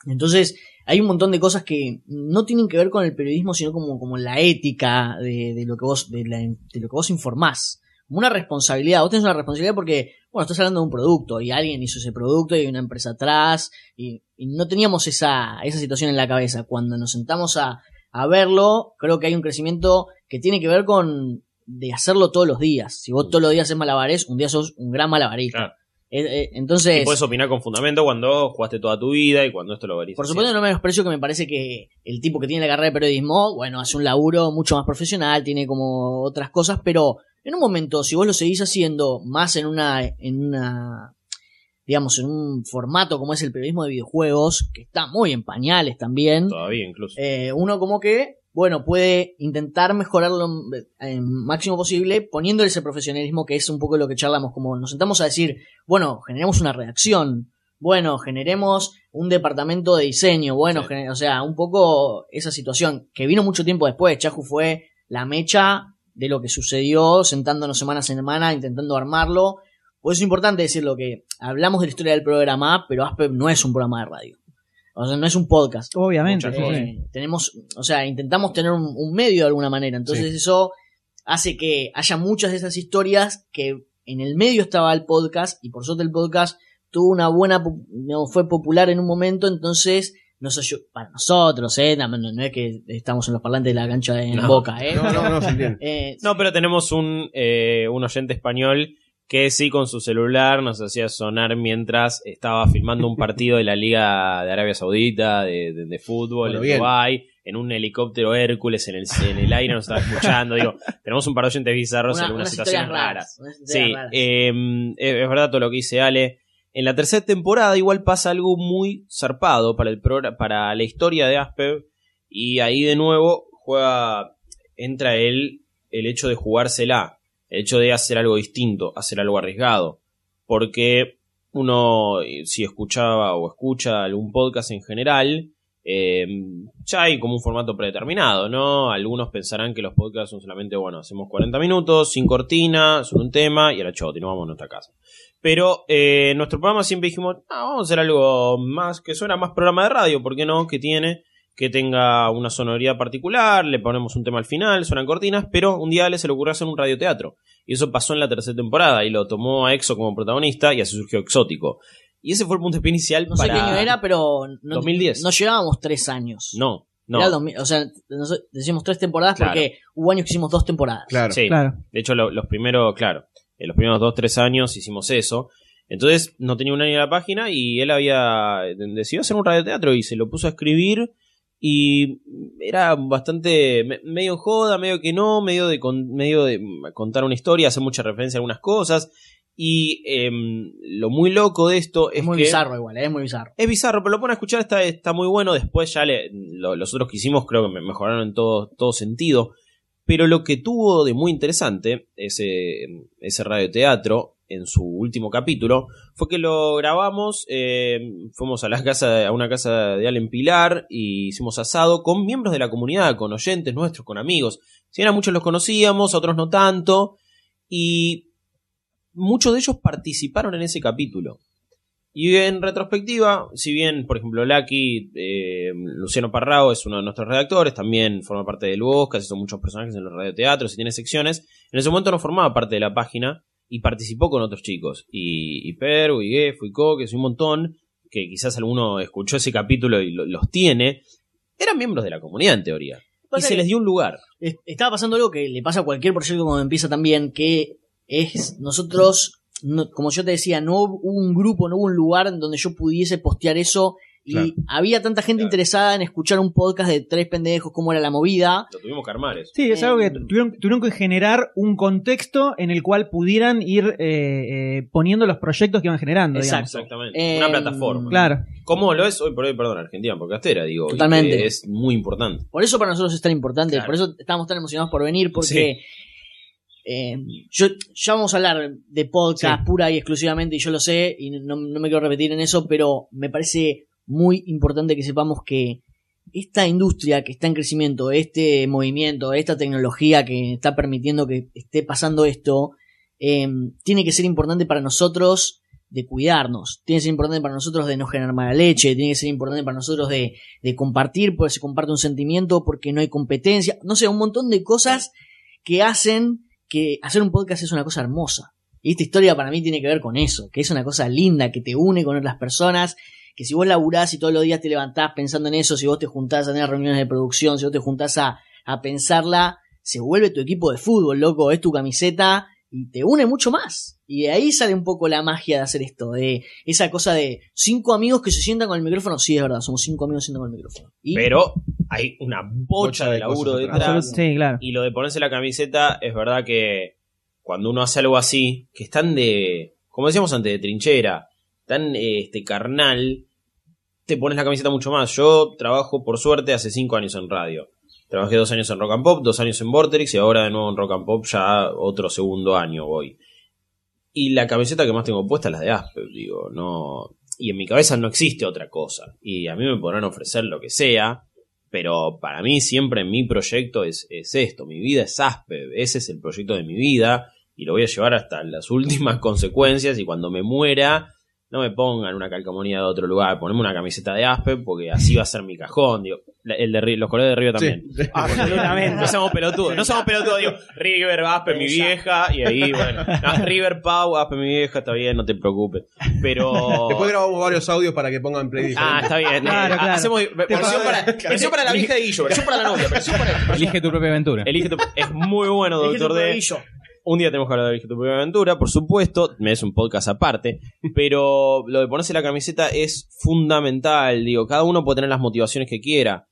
entonces hay un montón de cosas que no tienen que ver con el periodismo, sino como, como la ética de, de lo que vos, de, la- de lo que vos informás. Como una responsabilidad. Vos tenés una responsabilidad porque, bueno, estás hablando de un producto y alguien hizo ese producto y hay una empresa atrás y, y no teníamos esa, esa situación en la cabeza. Cuando nos sentamos a, a verlo, creo que hay un crecimiento que tiene que ver con de hacerlo todos los días. Si vos todos los días haces malabares, un día sos un gran malabarista. Claro. Eh, eh, entonces, Y puedes opinar con fundamento cuando jugaste toda tu vida y cuando esto lo verís. por supuesto, no menosprecio que me parece que el tipo que tiene la carrera de periodismo, bueno, hace un laburo mucho más profesional, tiene como otras cosas, pero en un momento, si vos lo seguís haciendo más en una, en una, digamos, en un formato como es el periodismo de videojuegos, que está muy en pañales también, Todavía incluso. eh, uno como que, bueno, puede intentar mejorarlo en máximo posible poniéndole ese profesionalismo que es un poco lo que charlamos, como nos sentamos a decir, bueno, generemos una redacción, bueno, generemos un departamento de diseño, bueno, Sí. o sea, un poco esa situación que vino mucho tiempo después, Chahu fue la mecha de lo que sucedió, sentándonos semana a semana, intentando armarlo. Por eso es importante decirlo que hablamos de la historia del programa, pero Aspe no es un programa de radio. O sea, no es un podcast. Obviamente. Eh, tenemos, o sea, intentamos tener un, un medio de alguna manera. Entonces eso hace que haya muchas de esas historias que en el medio estaba el podcast y por suerte el podcast tuvo una buena, no, fue popular en un momento, entonces nos ayudó, para nosotros, eh, no, no- no es que estamos en los parlantes de la cancha de en No. Boca, eh. No, no, no se entiende. Eh, No, pero tenemos un, eh, un oyente español que sí con su celular nos hacía sonar mientras estaba filmando un partido de la Liga de Arabia Saudita, de, de- de fútbol, Bueno, en bien. Dubái, en un helicóptero Hércules en el, en el aire nos estaba escuchando. Digo, tenemos un par de oyentes bizarros una- en raras. unas historias Sí, eh, es es verdad todo lo que dice Ale. En la tercera temporada igual pasa algo muy zarpado para, el para la historia de Aspev y ahí de nuevo juega, entra el, el hecho de jugársela, el hecho de hacer algo distinto, hacer algo arriesgado, porque uno si escuchaba o escucha algún podcast en general, eh, ya hay como un formato predeterminado, ¿no? Algunos pensarán que los podcasts son solamente, bueno, hacemos 40 minutos, sin cortina, sobre un tema y a la chota nuestra casa. Pero eh, en nuestro programa siempre dijimos, ah, vamos a hacer algo más que suena más programa de radio, ¿por qué no? Que tiene, que tenga una sonoridad particular, le ponemos un tema al final, suenan cortinas, pero un día le se le ocurrió hacer un radioteatro. Y eso pasó en la tercera temporada y lo tomó a Exo como protagonista y así surgió Exótico. Y ese fue el punto inicial No sé para... qué año era, pero no, 2010. no llevábamos tres años. No, no. Era el 2000, o sea, decimos tres temporadas Claro. porque hubo años que hicimos dos temporadas. Claro. Sí. Claro. De hecho, lo- los primeros, claro, en los primeros dos, tres años hicimos eso. Entonces no tenía un año en la página y él había decidido hacer un radioteatro y se lo puso a escribir y era bastante me- medio joda, medio que no, medio de, con- medio de contar una historia, hacer mucha referencia a algunas cosas y em, lo muy loco de esto es, Es muy que bizarro igual, eh, es muy bizarro. es bizarro, pero lo pone a escuchar, está, está muy bueno. Después ya le, lo- los otros que hicimos creo que me mejoraron en todo, todo sentido. Pero lo que tuvo de muy interesante ese, ese radioteatro en su último capítulo fue que lo grabamos, eh, fuimos a, la casa, a una casa de Allen Pilar y hicimos asado con miembros de la comunidad, con oyentes nuestros, con amigos. Si bien a muchos los conocíamos, otros no tanto. Y muchos de ellos participaron en ese capítulo. Y en retrospectiva, si bien, por ejemplo, Lucky, eh, Luciano Parrao es uno de nuestros redactores, también forma parte del Bosca, hizo muchos personajes en los radioteatros y tiene secciones, en ese momento no formaba parte de la página y participó con otros chicos. Y, y Peru, y Gefo, y Coque, un montón, que quizás alguno escuchó ese capítulo y lo- los tiene, eran miembros de la comunidad en teoría. Y se les dio un lugar. Es- Estaba pasando algo que le pasa a cualquier proyecto cuando empieza también, que es nosotros, no- como yo te decía, no hubo un grupo, no hubo un lugar en donde yo pudiese postear eso y Claro. había tanta gente Claro. interesada en escuchar un podcast de tres pendejos, cómo era la movida. Lo tuvimos que armar eso. Sí, es algo que Eh, tuvieron, tuvieron que generar un contexto en el cual pudieran ir eh, eh, poniendo los proyectos que iban generando. digamos. Exacto. Exactamente. Eh, Una plataforma. Claro. Como lo es hoy por hoy, perdón, Argentina Podcastera, digo. Totalmente. es muy importante. Por eso para nosotros es tan importante, Claro. por eso estamos tan emocionados por venir, porque eh, yo ya vamos a hablar de podcast pura y exclusivamente, y yo lo sé, y no, no me quiero repetir en eso, pero me parece muy importante que sepamos que esta industria que está en crecimiento, este movimiento, esta tecnología que está permitiendo que esté pasando esto, eh, tiene que ser importante para nosotros de cuidarnos, tiene que ser importante para nosotros de no generar mala leche, tiene que ser importante para nosotros de, de compartir, porque se comparte un sentimiento, porque no hay competencia, no sé, un montón de cosas que hacen que hacer un podcast es una cosa hermosa. Y esta historia para mí tiene que ver con eso, que es una cosa linda, que te une con otras personas, que si vos laburás y todos los días te levantás pensando en eso, si vos te juntás a tener reuniones de producción, si vos te juntás a, a pensarla, se vuelve tu equipo de fútbol, loco, es tu camiseta y te une mucho más. Y de ahí sale un poco la magia de hacer esto, de esa cosa de cinco amigos que se sientan con el micrófono. Sí, es verdad, somos cinco amigos que se sientan con el micrófono. Y Pero hay una bocha Bocha de laburo detrás. Sí, claro. Y lo de ponerse la camiseta, es verdad que cuando uno hace algo así, que están de, como decíamos antes, de trinchera, tan este carnal, te pones la camiseta mucho más. Yo trabajo, por suerte, hace cinco años en radio. Trabajé dos años en Rock and Pop, dos años en Vorterix y ahora de nuevo en Rock and Pop ya otro segundo año voy. Y la camiseta que más tengo puesta es la de Asper, digo, no... Y en mi cabeza no existe otra cosa. Y a mí me podrán ofrecer lo que sea, pero para mí siempre mi proyecto es, es esto, mi vida es Aspe, ese es el proyecto de mi vida y lo voy a llevar hasta las últimas consecuencias y cuando me muera no me pongan una calcomanía de otro lugar, poneme una camiseta de Aspe porque así va a ser mi cajón, digo, La- el de Ri- los colores de Río también. Sí. absolutamente. No somos pelotudos, no somos pelotudos, digo, River, Aspe, mi vieja, y ahí, bueno, no, River, Pau, Aspe, mi vieja, está bien, no te preocupes. Pero... Después grabamos varios audios para que pongan play Ah, está bien. Claro, Eh, claro. Hacemos versión para, versión para la vieja de Guillo, versión para la novia, versión para... Elige tu propia aventura. Elige tu- es muy bueno, Elige tu doctor D. Un día tenemos que hablar de tu propia aventura, por supuesto. Me es un podcast aparte. Pero lo de ponerse la camiseta es fundamental. Digo, cada uno puede tener las motivaciones que quiera.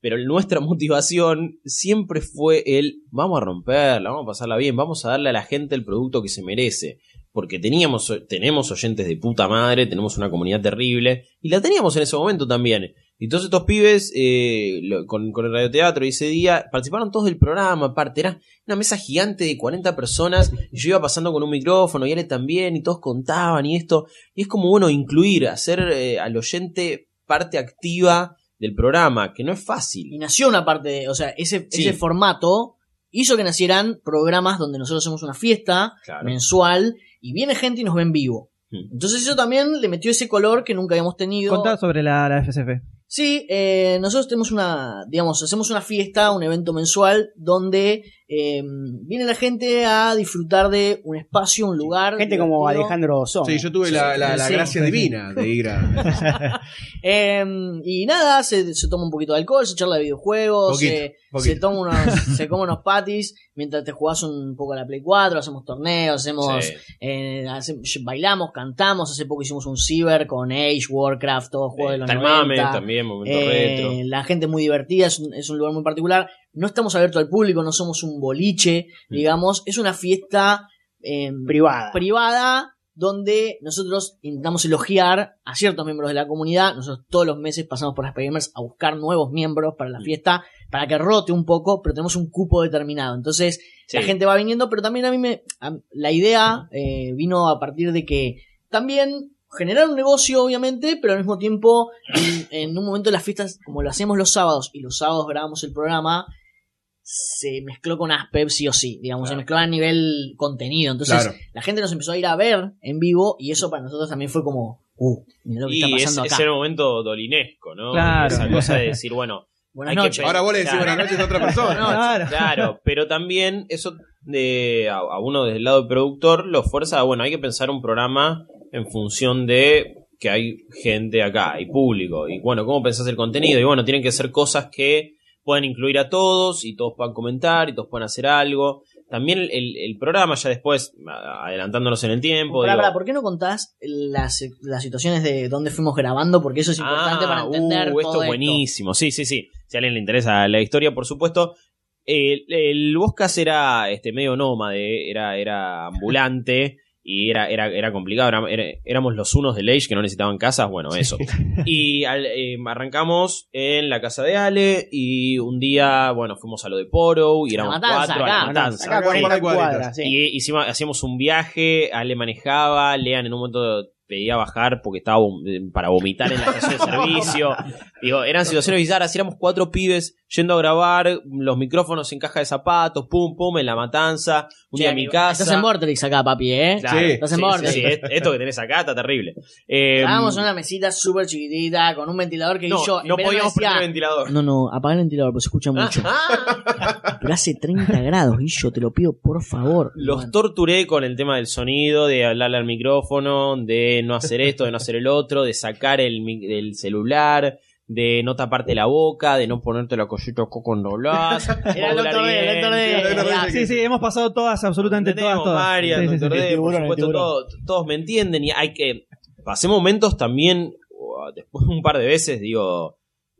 Pero nuestra motivación siempre fue el vamos a romperla, vamos a pasarla bien, vamos a darle a la gente el producto que se merece. Porque teníamos, tenemos oyentes de puta madre, tenemos una comunidad terrible, y la teníamos en ese momento también. Y todos estos pibes, eh, lo- con, con el radioteatro y ese día, participaron todos del programa, aparte, era una mesa gigante de 40 personas, y yo iba pasando con un micrófono, y él también, y todos contaban y esto, y es como bueno incluir, hacer eh, al oyente parte activa del programa, que no es Y fácil. nació una parte, de- o sea, ese, Sí. ese formato hizo que nacieran programas donde nosotros hacemos una fiesta Claro. mensual y viene gente y nos ve en vivo. Hmm. Entonces eso también le metió ese color que nunca habíamos tenido. Contá sobre la, la FSF. Sí, eh, nosotros tenemos una, digamos, hacemos una fiesta, un evento mensual donde eh, viene la gente a disfrutar de un espacio, un lugar. Gente como. Alejandro Som. Sí, yo tuve la, la- la Sí. gracia divina de ir a. Eh, y nada, se, se toma un poquito de alcohol, se charla de videojuegos, Poquito, se, poquito. se toma unos, se come unos patis mientras te jugás un poco a la Play 4, hacemos torneos, hacemos, Sí. eh, hace- bailamos, cantamos, hace poco hicimos un ciber con Age, Warcraft, todos juegos de los Está el mame 90. También, momento Eh, retro. la gente muy divertida, es un, es un lugar muy particular. No estamos abiertos al público, no somos un boliche, Mm. digamos. Es una fiesta eh, Privada. privada donde nosotros intentamos elogiar a ciertos miembros de la comunidad. Nosotros todos los meses pasamos por las Gamers a buscar nuevos miembros para la Mm. fiesta, para que rote un poco, pero tenemos un cupo determinado. Entonces, Sí. la gente va viniendo, pero también a mí me. a- la idea eh, vino a partir de que también generar un negocio, obviamente, pero al mismo tiempo, en, en un momento de las fiestas, como lo hacemos los sábados, y los sábados grabamos el programa, se mezcló con Aspep sí o sí, digamos, se mezcló a nivel contenido. Entonces, Claro. la gente nos empezó a ir a ver en vivo, y eso para nosotros también fue como, uh, mira lo que Y está es, pasando es acá. el momento dolinesco, ¿no? Claro. Esa cosa de decir, bueno, Buenas noches. Ahora vos le decís Claro. buenas noches a otra persona. Claro, pero también eso de a, a uno desde el lado del productor lo fuerza, a, bueno, hay que pensar un programa en función de que hay gente acá, hay público, y bueno, ¿cómo pensás el contenido? Y bueno, tienen que ser cosas que puedan incluir a todos y todos puedan comentar y todos puedan hacer algo. También el, el programa ya después, adelantándonos en el tiempo, Pará, digo, pará, ¿por qué no contás las, las situaciones de dónde fuimos grabando? Porque eso es importante Ah, para entender uh, esto todo es buenísimo. Sí, sí, sí. Si a alguien le interesa la historia, por supuesto. El, el Boscas era este medio nómade, era, era ambulante y era, era, era complicado. Era- era- éramos los unos del Age que no necesitaban casas, bueno, eso. y al- eh, arrancamos en la casa de Ale y un día, bueno, fuimos a lo de Poro y La éramos Matanza, cuatro a la matanza. Acá Acá un par 40 de cuadritas. cuadras, sí. Y hicimos, hacíamos un viaje, Ale manejaba, Lean en un momento pedía bajar porque estaba vom- para vomitar en la estación de servicio. Digo, eran situaciones bizarras, éramos cuatro pibes yendo a grabar, los micrófonos en caja de zapatos, pum, pum, en la matanza, un día en mi casa. Estás en Vortex acá, papi, ¿eh? Claro, Sí, estás en sí, es- esto que tenés acá está terrible. Eh, Estábamos en una mesita súper chiquitita con un ventilador que no, yo no podíamos decía, prender el ventilador. No, no, apaga el ventilador, pues se escucha mucho. Pero hace 30 grados, Guillo, te lo pido por favor. Los Bueno, torturé con el tema del sonido, de hablarle al micrófono, de no hacer esto, de no hacer el otro, de sacar el, el celular, de no taparte la boca, de no ponerte la collita de coco en roblás. Era el doctor D, el doctor D. Sí, Sí, hemos pasado todas, absolutamente todas, todas. varias, Sí, sí, sí. doctor D, por supuesto, todo- todos me entienden y hay que... Pasé momentos también, después un par de veces, digo,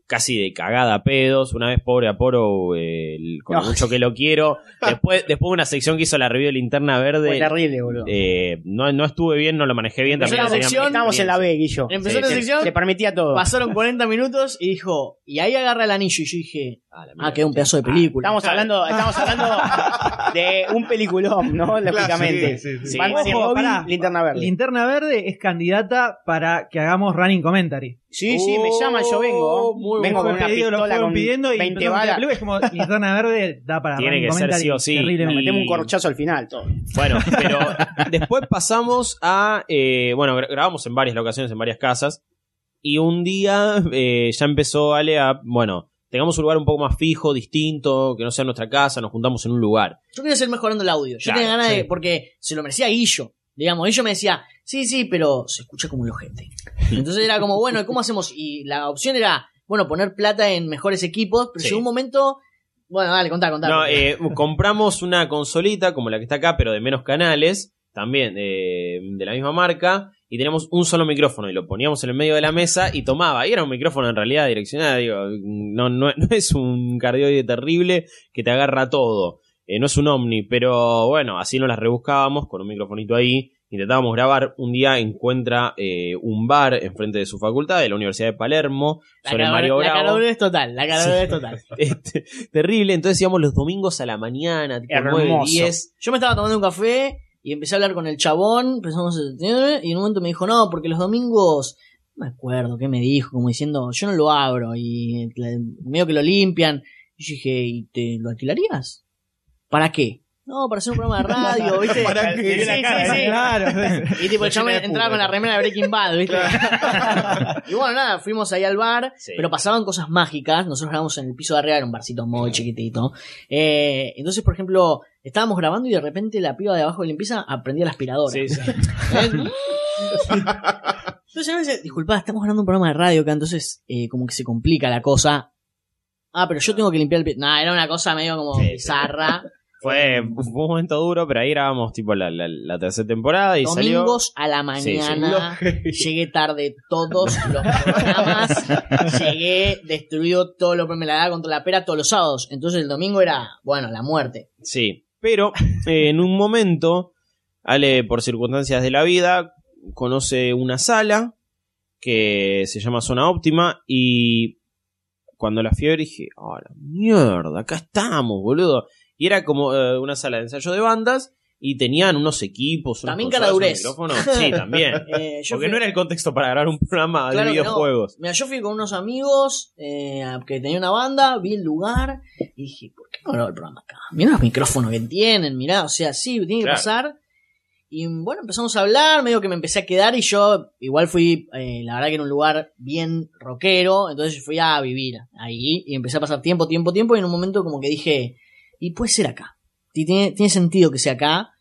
casi de cagada a pedos. Una vez pobre Aporo, eh, el- con lo No. mucho que lo quiero. Después, después una sección que hizo la review de Linterna Fue Verde. terrible, boludo. eh, no, no estuve bien, no lo manejé bien. Empezó También la tenía sección, Estábamos en la B, Guillo. Empezó Sí, la sí. sección, Se permitía todo. pasaron 40 minutos y dijo, y ahí agarra el anillo. Y yo dije, Ah, ah, mierda. queda un pedazo de película. Estamos hablando, estamos hablando de un peliculón, ¿no? Lógicamente. sí, sí, sí. Y Ojo, pará. Linterna Verde. Linterna Verde es candidata para que hagamos running commentary. Sí, sí, me llaman, yo vengo. Oh, muy vengo con una pedido, lo pistola con pidiendo y 20 empezamos a ver la balas. es como Linterna Verde da para Tiene running que ser sí o sí. terriblemente. Nos metemos un Y- corchazo al final, todo. Bueno, pero después pasamos a. eh, bueno, gra- grabamos en varias locaciones, en varias casas. Y un día eh, ya empezó Ale a. Bueno, tengamos un lugar un poco más fijo, distinto, que no sea nuestra casa, nos juntamos en un lugar. Yo quería seguir mejorando el audio. Yo Claro, tenía ganas sí. de. Porque se lo merecía Guillo. Digamos, Guillo me decía, sí, sí, pero se escucha como el ojete. Entonces era como, bueno, ¿y ¿cómo hacemos? Y la opción era, bueno, poner plata en mejores equipos, pero Sí. llegó un momento. Bueno, dale, contá, contá. No, eh, compramos una consolita como la que está acá, pero de menos canales, también eh, de la misma marca, y tenemos un solo micrófono y lo poníamos en el medio de la mesa y tomaba. Y era un micrófono en realidad direccionado, digo, no, no, no es un cardioide terrible que te agarra todo. Eh, no es un Omni, pero bueno, así nos las rebuscábamos con un microfonito ahí. Intentábamos grabar. Un día encuentra eh, un bar enfrente de su facultad, de la Universidad de Palermo, la sobre Mario la Bravo. caradura es total, la caradura es total. Este, terrible. Entonces íbamos los domingos a la mañana, tipo Hermoso. 9, 10. Yo me estaba tomando un café y empecé a hablar con el chabón, empezamos a- y en un momento me dijo, no, porque los domingos no me acuerdo qué me dijo, como diciendo, yo no lo abro y le- medio que lo limpian. Y yo dije, ¿y te lo alquilarías? ¿Para qué? No, para hacer un programa de radio, ¿viste? ¿Para qué? Sí, sí, sí. Claro. Y tipo, el chabón entraba con la remera de Breaking Bad, ¿viste? y bueno, nada, fuimos ahí al bar, Sí. pero pasaban cosas mágicas. Nosotros grabamos en el piso de arriba, era un barcito muy chiquitito. Eh, entonces, por ejemplo, estábamos grabando y de repente la piba de abajo de limpieza aprendía la aspiradora. Sí, sí. ¿Eh? Entonces a veces, disculpa, estamos grabando un programa de radio acá, entonces eh, como que se complica la cosa. Ah, pero yo tengo que limpiar el pie. Nah, era una cosa medio como Sí, sí. bizarra. Fue, fue un momento duro, pero ahí grabamos tipo la, la, la tercera temporada y salió. Domingos a la Sí, sí. mañana. Llegué tarde todos los programas. llegué destruido todo lo que me la daba contra la pera todos los sábados. Entonces el domingo era, bueno, la muerte. Sí, pero eh, en un momento, Ale, por circunstancias de la vida, conoce una sala que se llama Zona Óptima y cuando la ver dije, oh, la mierda, acá estamos, boludo. Y era como eh, una sala de ensayo de bandas y tenían unos equipos, unas También unos micrófonos. Sí, también. Eh, Porque fui- no era el contexto para grabar un programa Claro de no. videojuegos. Mira, yo fui con unos amigos eh, que tenían una banda, vi el lugar y dije, ¿por qué no grabo el programa acá? Mirá los micrófonos que tienen, mirá, o sea, sí, tiene que Claro. pasar. Y bueno, empezamos a hablar, medio que me empecé a quedar y yo igual fui, eh, la verdad que en un lugar bien rockero, entonces fui a vivir ahí y empecé a pasar tiempo, tiempo, tiempo y en un momento como que dije, y puede ser acá, tiene, tiene sentido que sea acá.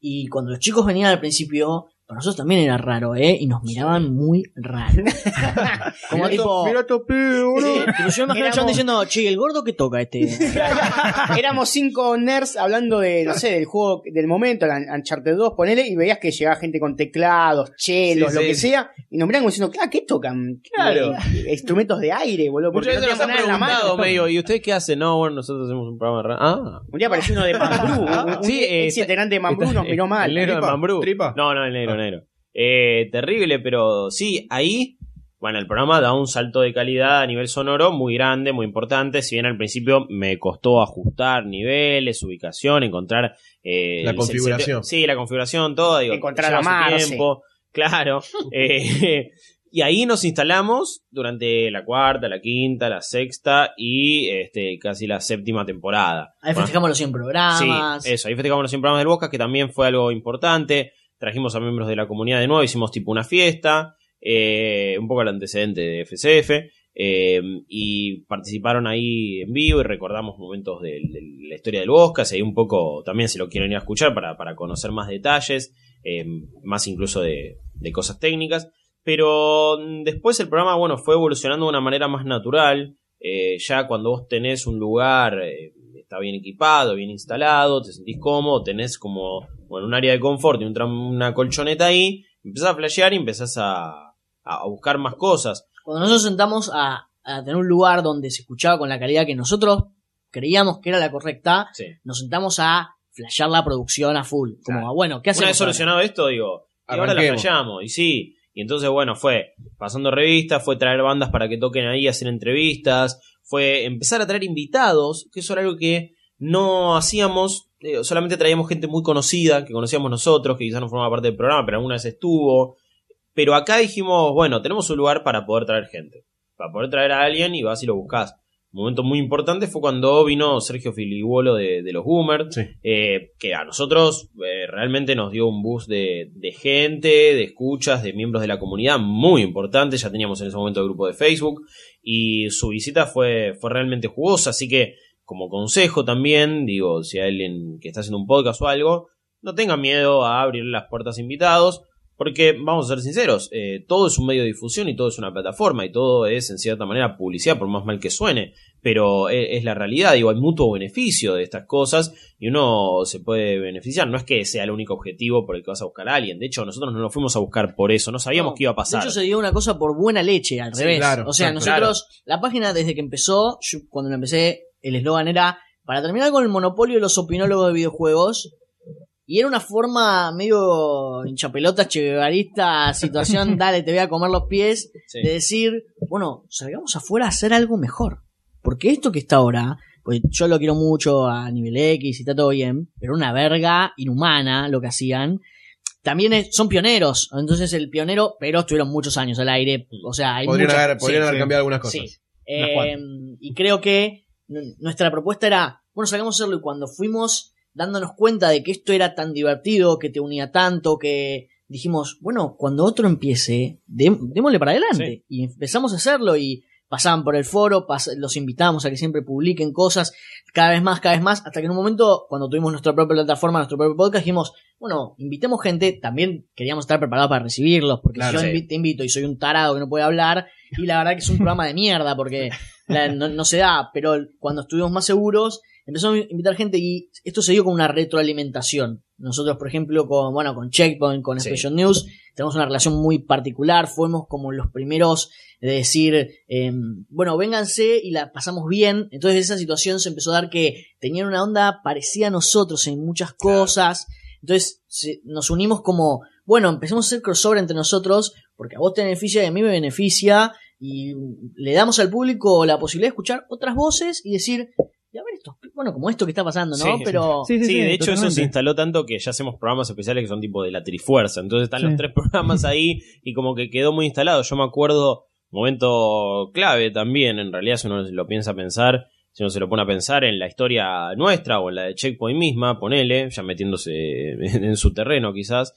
Y cuando los chicos venían al principio, para nosotros también era raro, ¿eh? Y nos miraban muy raro. Como tipo... Mira tu pibe, boludo. Sí, tipo, yo me imagino diciendo, che, ¿el gordo que toca este? Éramos cinco nerds hablando de, no sé, del juego del momento, el Uncharted 2, ponele, y veías que llegaba gente con teclados, chelos, Sí, lo sí. que sea, y nos miraban como diciendo, ah, ¿qué tocan? Claro. Eh, instrumentos de aire, boludo. porque Muchas veces no nos han la preguntado mano. medio, ¿y ustedes qué hacen? No, bueno, nosotros hacemos un programa de radio. Ah, Un día apareció uno de Mambrú, un, un Sí, eh, ex integrante de Mambrú nos miró mal. El negro de. Mambrú. ¿Tripa? No, no, el negro, negro. Eh, terrible, pero sí, ahí, bueno, el programa da un salto de calidad a nivel sonoro muy grande, muy importante. Si bien al principio me costó ajustar niveles, ubicación, encontrar eh, La configuración. el- sí, la configuración, todo. Digo, Encontrar lleva a su Marce. tiempo. Claro. eh, y ahí nos instalamos durante la cuarta, la quinta, la sexta y este, casi la séptima temporada. Ahí Bueno, festejamos los 100 programas. Sí, eso. Ahí festejamos los 100 programas del Bosca, que también fue algo importante. Trajimos a miembros de la comunidad de nuevo, hicimos tipo una fiesta, eh, un poco el antecedente de FCF, eh, y participaron ahí en vivo y recordamos momentos de, la historia del Bosca, y un poco también se lo quieren ir a escuchar para, para conocer más detalles, eh, más incluso de, de cosas técnicas. Pero después el programa, bueno, fue evolucionando de una manera más natural. Eh, ya cuando vos tenés un lugar, está bien equipado, bien instalado, te sentís cómodo, tenés como bueno, un área de confort y un una colchoneta ahí, empezás a flashear y empezás a, a buscar más cosas. Cuando nosotros sentamos a, a tener un lugar donde se escuchaba con la calidad que nosotros creíamos que era la correcta, Sí. nos sentamos a flashear la producción a full. Como, Claro. bueno, ¿qué Una hacemos? vez ahora? solucionado esto, digo, y ahora la flasheamos, y sí. Y entonces, bueno, fue pasando revistas, fue traer bandas para que toquen ahí, hacer entrevistas, fue empezar a traer invitados, que eso era algo que no hacíamos, eh, solamente traíamos gente muy conocida, que conocíamos nosotros, que quizás no formaba parte del programa, pero alguna vez estuvo. Pero acá dijimos, bueno, tenemos un lugar para poder traer gente, para poder traer a alguien y vas y lo buscas. Un momento muy importante fue cuando vino Sergio Filibuolo de, de los Boomers, Sí. eh, que a nosotros eh, realmente nos dio un boost de, de gente, de escuchas, de miembros de la comunidad muy importante. Ya teníamos en ese momento el grupo de Facebook y su visita fue, fue realmente jugosa. Así que, como consejo también, digo, si hay alguien que está haciendo un podcast o algo, no tengan miedo a abrir las puertas a invitados. Porque, vamos a ser sinceros, eh, todo es un medio de difusión y todo es una plataforma y todo es en cierta manera publicidad, por más mal que suene, pero e- es, la realidad, digo, hay mutuo beneficio de estas cosas y uno se puede beneficiar. No es que sea el único objetivo por el que vas a buscar a alguien. De hecho, nosotros no lo fuimos a buscar por eso. No sabíamos No, que iba a pasar. De hecho, se dio una cosa por buena leche, al Sí, revés. claro, o sea, claro. nosotros, la página desde que empezó, yo cuando la empecé, el eslogan era para terminar con el monopolio de los opinólogos de videojuegos. Y era una forma medio hinchapelotas, chevevarista, situación, dale, te voy a comer los pies, Sí. de decir, bueno, salgamos afuera a hacer algo mejor. Porque esto que está ahora, pues yo lo quiero mucho a nivel X y está todo bien, pero una verga inhumana lo que hacían. también es- son pioneros. Entonces el pionero, pero estuvieron muchos años al aire. O sea, hay Podrían muchas- haber, podrían sí, haber cambiado algunas cosas. Sí. Eh, y creo que nuestra propuesta era, bueno, salgamos a hacerlo y cuando fuimos dándonos cuenta de que esto era tan divertido, que te unía tanto, que dijimos, bueno, cuando otro empiece, dé- démosle para adelante. Y empezamos a hacerlo y pasaban por el foro, pas- los invitamos a que siempre publiquen cosas, cada vez más, cada vez más, hasta que en un momento, cuando tuvimos nuestra propia plataforma, nuestro propio podcast, dijimos, bueno, invitemos gente, también queríamos estar preparados para recibirlos, porque Claro, si yo sí. te invito y soy un tarado que no puede hablar, y la verdad que es un programa de mierda, porque la- no, no se da, pero cuando estuvimos más seguros, empezamos a invitar gente y esto se dio con una retroalimentación. Nosotros, por ejemplo, con, bueno, con Checkpoint, con Sí. Special News, tenemos una relación muy particular, fuimos como los primeros de decir, eh, bueno, vénganse y la pasamos bien. Entonces esa situación se empezó a dar que tenían una onda parecida a nosotros en muchas cosas. Entonces se- nos unimos como, bueno, empecemos a hacer crossover entre nosotros, porque a vos te beneficia y a mí me beneficia, y le damos al público la posibilidad de escuchar otras voces y decir, y a ver esto, bueno, como esto que está pasando, ¿no? Sí, Pero Sí, sí, Sí, sí, de hecho eso se instaló tanto que ya hacemos programas especiales que son tipo de la Trifuerza. Entonces están Sí. los tres programas ahí y como que quedó muy instalado. Yo me acuerdo, momento clave también, en realidad si uno lo piensa pensar, si uno se lo pone a pensar en la historia nuestra o en la de Checkpoint misma, ponele, ya metiéndose en su terreno quizás.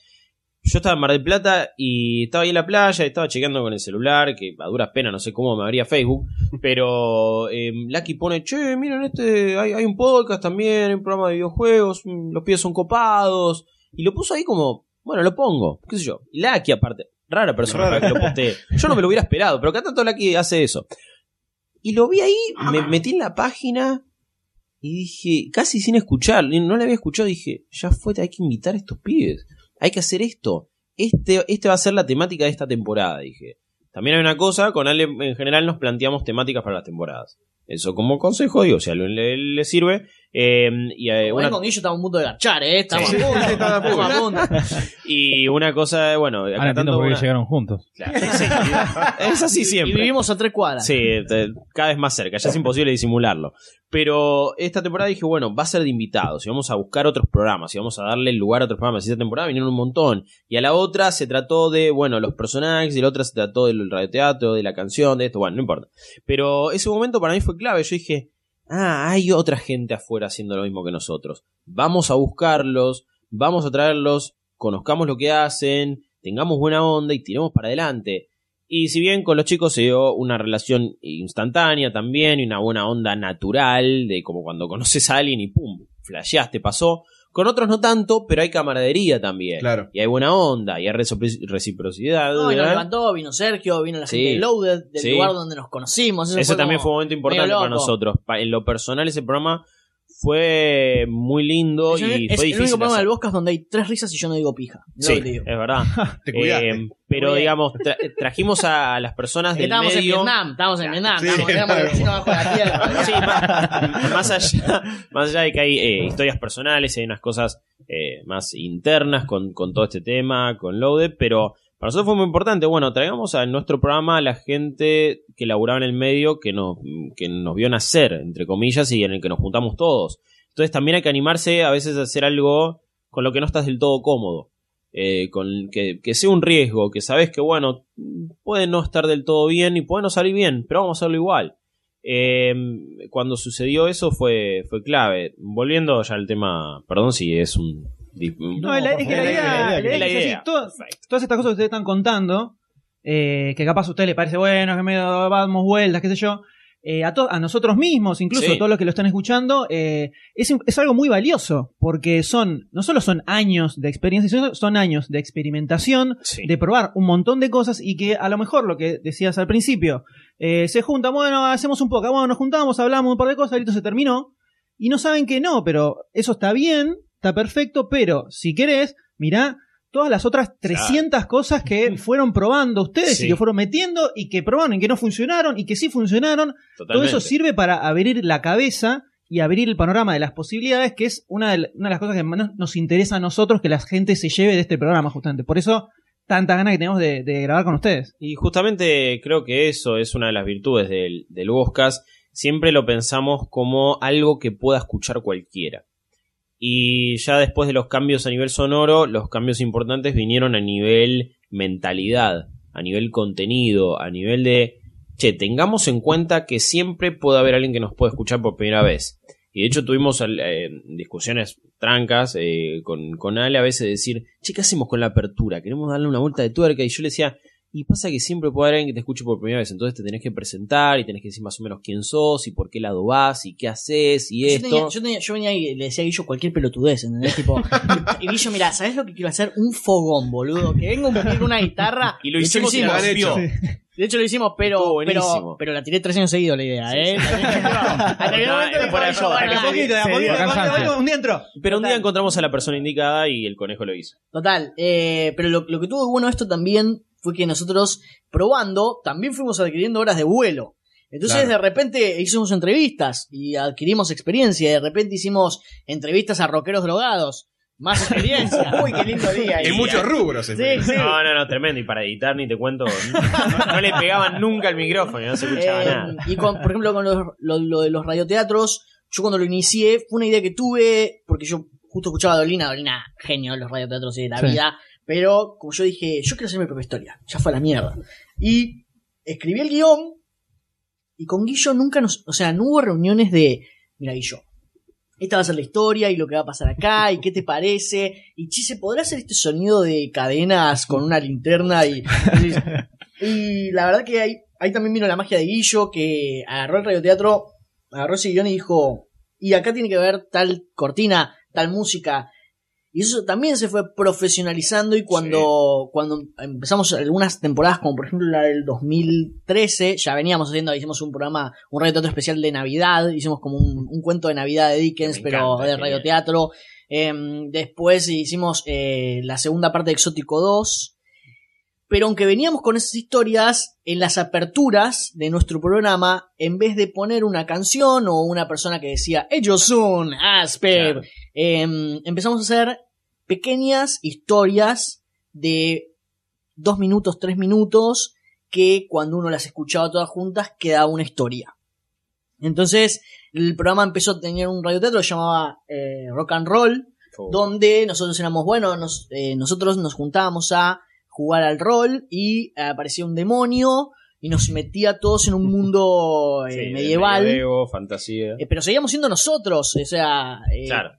Yo estaba en Mar del Plata y estaba ahí en la playa estaba chequeando con el celular, que a duras penas no sé cómo me abría Facebook, pero eh, Lucky pone, che, miren, este, hay, hay un podcast también, un programa de videojuegos, mm, los pibes son copados, y lo puso ahí como, bueno, lo pongo, qué sé yo. Y Lucky aparte, rara persona Rara. para que lo postee. Yo no me lo hubiera esperado, pero cada tanto Lucky hace eso. Y lo vi ahí, me metí en la página y dije, casi sin escuchar, no le había escuchado, dije, ya fue, hay que invitar a estos pibes, hay que hacer esto. Este, este va a ser la temática de esta temporada, dije. También hay una cosa, con Ale en general nos planteamos temáticas para las temporadas. Eso como consejo, digo, si a alguien le, le sirve. Eh, y, eh, Bueno, una, con Guillo estamos a punto de garchar, ¿eh? Estamos Sí. a punto. Sí, estamos a punto. estamos a punto. y una cosa, bueno, acá Ahora entiendo tanto por qué una- llegaron juntos. Claro, sí, es así Y siempre. vivimos a tres cuadras. Sí, te- cada vez más cerca, ya es imposible disimularlo. Pero esta temporada dije, bueno, va a ser de invitados y vamos a buscar otros programas y vamos a darle lugar a otros programas. Y esta temporada vinieron un montón. Y a la otra se trató de, bueno, los personajes y la otra se trató del radioteatro, de la canción, de esto, bueno, no importa. Pero ese momento para mí fue clave. Yo dije, ah, hay otra gente afuera haciendo lo mismo que nosotros. Vamos a buscarlos, vamos a traerlos, conozcamos lo que hacen, tengamos buena onda y tiremos para adelante. Y si bien con los chicos se dio una relación instantánea también y una buena onda natural, de como cuando conoces a alguien y pum, flasheaste, pasó. Con otros no tanto, pero hay camaradería también. Claro. Y hay buena onda, y hay recipro- reciprocidad. No, y nos levantó, vino Sergio, vino la Sí. gente de Loaded, del Sí. lugar donde nos conocimos. Eso fue también fue un momento importante para nosotros. Pa- En lo personal, ese programa fue muy lindo Es, y el- fue es el difícil. único programa del Boscas donde hay tres risas y yo no digo pija. No Sí, digo. es verdad. Te. Eh, pero digamos, tra- trajimos a las personas del Estábamos en medio. Vietnam, estábamos en Vietnam, Sí, estábamos, la tierra. Sí, más, más allá, más allá de que hay eh, historias personales, hay unas cosas eh, más internas con, con todo este tema, con Loaded, pero para nosotros fue muy importante. Bueno, traigamos a nuestro programa a la gente que laburaba en el medio, que nos, que nos vio nacer, entre comillas, y en el que nos juntamos todos. Entonces también hay que animarse a veces a hacer algo con lo que no estás del todo cómodo. Eh, con que, que sea un riesgo, que sabes que bueno, puede no estar del todo bien y puede no salir bien, pero vamos a hacerlo igual. Eh, cuando sucedió eso fue, fue clave. Volviendo ya al tema, perdón si es un... No, la- es que la idea, la es así, todas estas cosas que ustedes están contando, eh, que capaz a usted le parece bueno, que medio damos vueltas, qué sé yo, eh, a, a nosotros mismos, incluso Sí. a todos los que lo están escuchando, eh, es, es algo muy valioso, porque son, no solo son años de experiencia, sino son años de experimentación, Sí. de probar un montón de cosas y que a lo mejor lo que decías al principio, eh, se juntan, bueno, hacemos un poco, bueno, nos juntamos, hablamos un par de cosas, listo, se terminó, y no saben que no, pero eso está bien, está perfecto, pero si querés, mirá todas las otras 300 cosas que fueron probando ustedes Sí. y que fueron metiendo y que probaron y que no funcionaron y que sí funcionaron. Todo eso sirve para abrir la cabeza y abrir el panorama de las posibilidades, que es una de, una de las cosas que más nos interesa a nosotros que la gente se lleve de este programa, justamente. Por eso, tantas ganas que tenemos de, de grabar con ustedes. Y justamente creo que eso es una de las virtudes del, del. Siempre lo pensamos como algo que pueda escuchar cualquiera. Y ya después de los cambios a nivel sonoro, los cambios importantes vinieron a nivel mentalidad, a nivel contenido, a nivel de, che, tengamos en cuenta que siempre puede haber alguien que nos puede escuchar por primera vez. Y de hecho tuvimos eh, discusiones trancas eh, con, con Ale a veces de decir, che, ¿qué hacemos con la apertura? Queremos darle una vuelta de tuerca. Y yo le decía, y pasa que siempre puede haber alguien que te escuche por primera vez. Entonces te tenés que presentar y tenés que decir más o menos quién sos y por qué lado vas y qué haces y Yo, esto. tenía- yo, tenía- yo venía y le decía a Guillo cualquier pelotudez, ¿entendés? Tipo, y Guillo, mira, ¿sabes lo que quiero hacer? Un fogón, boludo. Que venga un con una guitarra. Y lo hicimos y la. De hecho, lo hicimos, pero, pero, pero la tiré tres años seguidos la idea, ¿eh? Un Sí, día entró. Pero un día Total. encontramos a la persona indicada y el conejo lo hizo. Total, eh, pero lo, lo que tuvo de bueno esto también fue que nosotros, probando, también fuimos adquiriendo horas de vuelo. Entonces Claro. de repente hicimos entrevistas y adquirimos experiencia. De repente hicimos entrevistas a rockeros drogados. Más experiencia. Uy, qué lindo día. En muchos rubros. Sí, sí. No, no, no, tremendo. Y para editar ni te cuento, no, no le pegaban nunca el micrófono, no se escuchaba Eh, nada. y con, por ejemplo, con lo, lo- lo de los radioteatros, yo cuando lo inicié, fue una idea que tuve, porque yo justo escuchaba a Dolina, Dolina, genio de los radioteatros y de la Sí. vida, pero como yo dije, yo quiero hacer mi propia historia, ya fue a la mierda. Y escribí el guion, y con Guillo nunca nos, o sea, no hubo reuniones de, mira Guillo, esta va a ser la historia y lo que va a pasar acá y qué te parece y che, ¿se podrá hacer este sonido de cadenas con una linterna y, y la verdad que ahí, ahí también vino la magia de Guillo que agarró el radioteatro, agarró ese guion y dijo, y acá tiene que haber tal cortina, tal música. Y eso también se fue profesionalizando y cuando, cuando empezamos algunas temporadas, como por ejemplo la del 2013, ya veníamos haciendo, hicimos un programa, un radioteatro especial de Navidad, hicimos como un, un cuento de Navidad de Dickens, Me pero encanta, de radioteatro. Em, después hicimos eh, la segunda parte de Exótico 2. Pero aunque veníamos con esas historias, en las aperturas de nuestro programa, en vez de poner una canción o una persona que decía, ellos son Asper, Claro. em, empezamos a hacer pequeñas historias de dos minutos, tres minutos, que cuando uno las escuchaba todas juntas quedaba una historia. Entonces, el programa empezó a tener un radioteatro que se llamaba eh, Rock and Roll, donde nosotros éramos, bueno, nos- eh, nosotros nos juntábamos a jugar al rol y aparecía un demonio y nos metía a todos en un mundo eh, Sí, medieval. medioevo, fantasía. Eh, pero seguíamos siendo nosotros, o sea, Claro.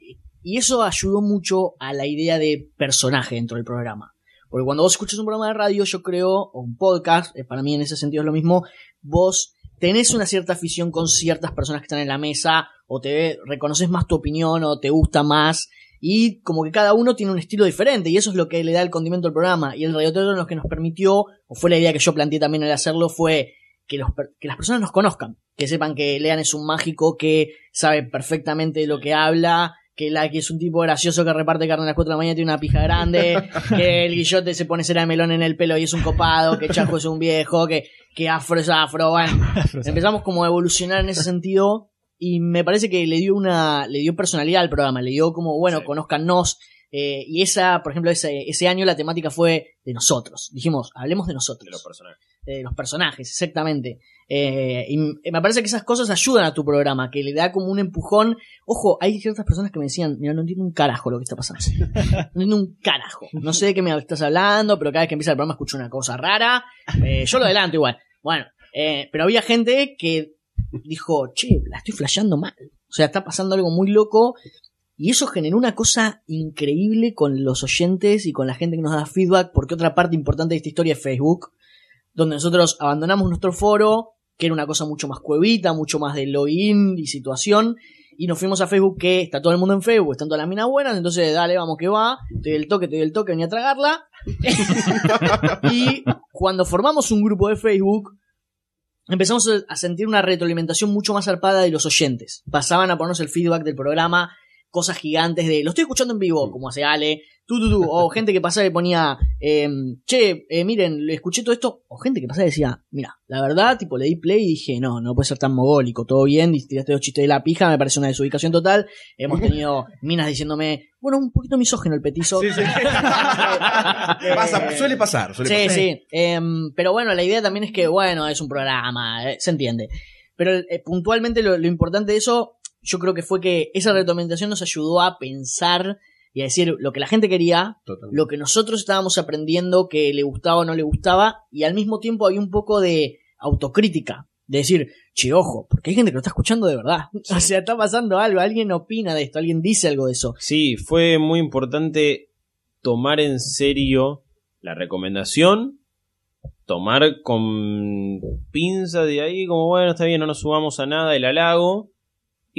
Y eso ayudó mucho a la idea de personaje dentro del programa. Porque cuando vos escuchas un programa de radio, yo creo, o un podcast, eh, para mí en ese sentido es lo mismo, vos tenés una cierta afición con ciertas personas que están en la mesa, o te reconoces más tu opinión, o te gusta más, y como que cada uno tiene un estilo diferente, y eso es lo que le da el condimento al programa. Y el radioteatro lo que nos permitió, o fue la idea que yo planteé también al hacerlo, fue que, los, que las personas nos conozcan, que sepan que Lean es un mágico que sabe perfectamente de lo que habla, que la que es un tipo gracioso que reparte carne a las 4 de la mañana y tiene una pija grande, que el guillote se pone cera de melón en el pelo y es un copado, que Chajo es un viejo, que, que afro es afro, bueno. Empezamos como a evolucionar en ese sentido y me parece que le dio una, le dio personalidad al programa, le dio como, bueno, Sí. conózcanos, eh, y esa, por ejemplo, ese, ese año la temática fue de nosotros. Dijimos, hablemos de nosotros de los personajes. de los personajes, exactamente. Eh, y m- me parece que esas cosas ayudan a tu programa, que le da como un empujón. Ojo, hay ciertas personas que me decían, mira, no entiendo un carajo lo que está pasando. No entiendo un carajo. No sé de qué me estás hablando, pero cada vez que empieza el programa escucho una cosa rara. Eh, yo lo adelanto igual. Bueno, eh, pero había gente que dijo, che, la estoy flasheando mal. O sea, está pasando algo muy loco. Y eso generó una cosa increíble con los oyentes y con la gente que nos da feedback, porque otra parte importante de esta historia es Facebook donde nosotros abandonamos nuestro foro, que era una cosa mucho más cuevita, mucho más de login y situación, y nos fuimos a Facebook, que está todo el mundo en Facebook, están todas las minas buenas, entonces dale, vamos que va, te doy el toque, te doy el toque, venía a tragarla. y cuando formamos un grupo de Facebook, empezamos a- sentir una retroalimentación mucho más zarpada de los oyentes. Pasaban a ponernos el feedback del programa, cosas gigantes de, lo estoy escuchando en vivo, como hace Ale, tú, tú, tú, o gente que pasaba y ponía, em, che, eh, miren, le escuché todo esto, o gente que pasaba y decía, mira, la verdad, tipo, le di play y dije, no, no puede ser tan mogólico, todo bien, tiraste dos chistes de la pija, me parece una desubicación total, hemos tenido minas diciéndome, bueno, un poquito misógeno el petizo. Sí, sí. Pasa- suele pasar. Suele Sí, pasar. sí. Em, pero bueno, la idea también es que, bueno, es un programa, eh, se entiende. Pero eh, puntualmente lo, lo importante de eso yo creo que fue que esa retroalimentación nos ayudó a pensar y a decir lo que la gente quería, Totalmente. lo que nosotros estábamos aprendiendo que le gustaba o no le gustaba, y al mismo tiempo había un poco de autocrítica. De decir, che, ojo, porque hay gente que lo está escuchando de verdad. O sea, está pasando algo, alguien opina de esto, alguien dice algo de eso. Sí, fue muy importante tomar en serio la recomendación, tomar con pinza de ahí, como bueno, está bien, no nos subamos a nada el halago,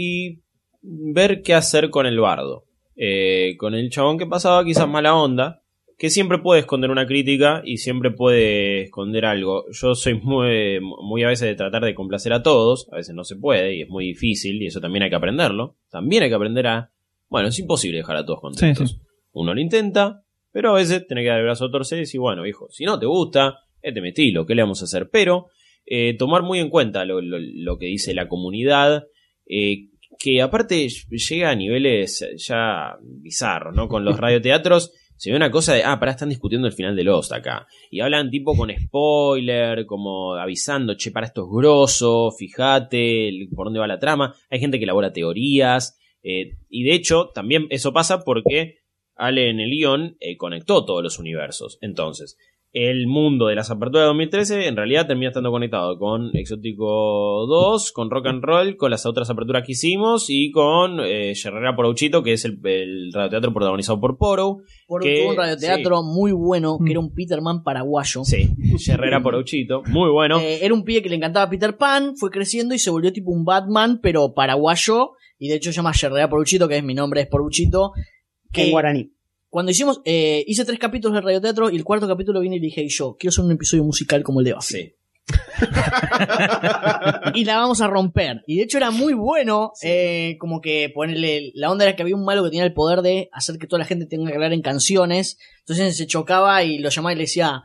y ver qué hacer con el bardo. Eh, con el chabón que pasaba quizás mala onda, que siempre puede esconder una crítica y siempre puede esconder algo. Yo soy muy, muy a veces de tratar de complacer a todos, a veces no se puede y es muy difícil y eso también hay que aprenderlo. También hay que aprender a... Bueno, es imposible dejar a todos contentos. Sí, sí. Uno lo intenta, pero a veces tenés que dar el brazo a torcer y decir, bueno, hijo, si no te gusta, este es mi estilo, ¿qué le vamos a hacer? Pero eh, tomar muy en cuenta lo, lo- lo que dice la comunidad, eh, que aparte llega a niveles ya bizarros, ¿no? Con los radioteatros se ve una cosa de, ah, pará, están discutiendo el final de Lost acá. Y hablan tipo con spoiler, como avisando, che, para esto es grosso, fíjate por dónde va la trama. Hay gente que elabora teorías. eh, y de hecho, también eso pasa porque Ale en el guion eh, conectó todos los universos. Entonces, el mundo de las aperturas de 2013 en realidad termina estando conectado con Exótico 2, con Rock and Roll, con las otras aperturas que hicimos y con eh, Herrera Porouchito, que es el, el radioteatro protagonizado por Poro. Por Que- tuvo un radioteatro muy bueno, que era un Peterman paraguayo. Sí, Herrera Porouchito, muy bueno. Eh, era un pibe que le encantaba Peter Pan, fue creciendo y se volvió tipo un Batman, pero paraguayo. Y de hecho se llama Yerrea Poruchito, que es mi nombre, es Poruchito. Que en guaraní. Cuando hicimos, eh, hice tres capítulos de radioteatro y el cuarto capítulo vine y dije yo, quiero hacer un episodio musical como el de Buffy. Sí. y la vamos a romper. Y de hecho era muy bueno, eh, como que ponerle, la onda era que había un malo que tenía el poder de hacer que toda la gente tenga que hablar en canciones. Entonces se chocaba y lo llamaba y le decía,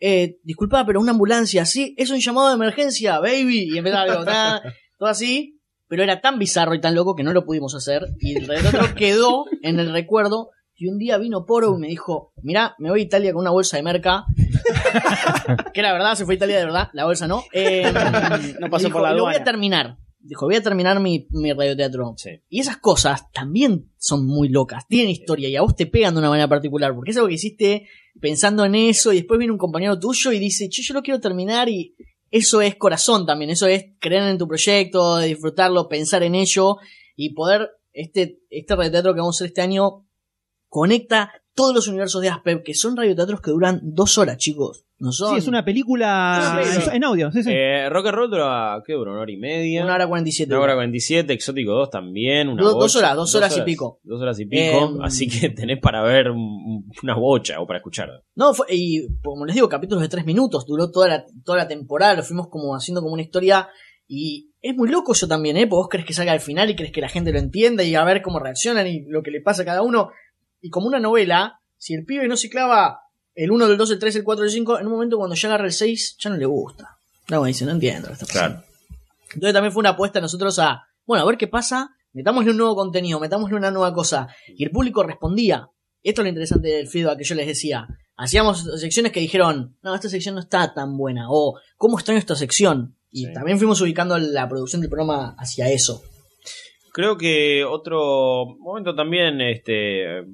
eh, disculpa, pero una ambulancia, sí, es un llamado de emergencia, baby. Y empezaba algo, nada, todo así. Pero era tan bizarro y tan loco que no lo pudimos hacer. Y el radioteatro quedó en el recuerdo. Y un día vino Poro y me dijo, mirá, me voy a Italia con una bolsa de merca. que era verdad, se fue a Italia de verdad, la bolsa no. Eh, No pasó dijo, por la "Y Lo voy a aduana". terminar. Dijo, voy a terminar mi, mi radioteatro. Sí. Y esas cosas también son muy locas, tienen historia y a vos te pegan de una manera particular, porque es algo que hiciste pensando en eso y después viene un compañero tuyo y dice, che, yo lo quiero terminar y eso es corazón también, eso es creer en tu proyecto, disfrutarlo, pensar en ello y poder, este, este radioteatro que vamos a hacer este año conecta todos los universos de Aspev, que son radioteatros que duran dos horas, chicos. No son Sí, es una película Sí, sí. en audio, sí, sí. Eh, Rock and Roll dura, ¿qué dura? ¿Una hora y media? una hora cuarenta y siete. Una hora 47, Exótico 2 también. Una Do- bocha. dos horas, dos horas y pico. Dos horas y pico. Em, así que tenés para ver un- una bocha o para escuchar. No, fue, y como les digo, capítulos de tres minutos, duró toda la, toda la temporada, lo fuimos como haciendo como una historia y es muy loco eso también, ¿eh? Porque vos crees que salga al final y crees que la gente lo entienda y a ver cómo reaccionan y lo que le pasa a cada uno. Y como una novela, si el pibe no se clava el 1, el 2, el 3, el 4, el 5, en un momento cuando ya agarra el 6, ya no le gusta. No, dice, no entiendo está pasando. Claro. Entonces también fue una apuesta a nosotros a, bueno, a ver qué pasa, metámosle un nuevo contenido, metámosle una nueva cosa. Y el público respondía. Esto es lo interesante del feedback que yo les decía. Hacíamos secciones que dijeron, no, esta sección no está tan buena, o ¿cómo extraño esta sección? Y Sí. también fuimos ubicando la producción del programa hacia eso. Creo que otro momento también este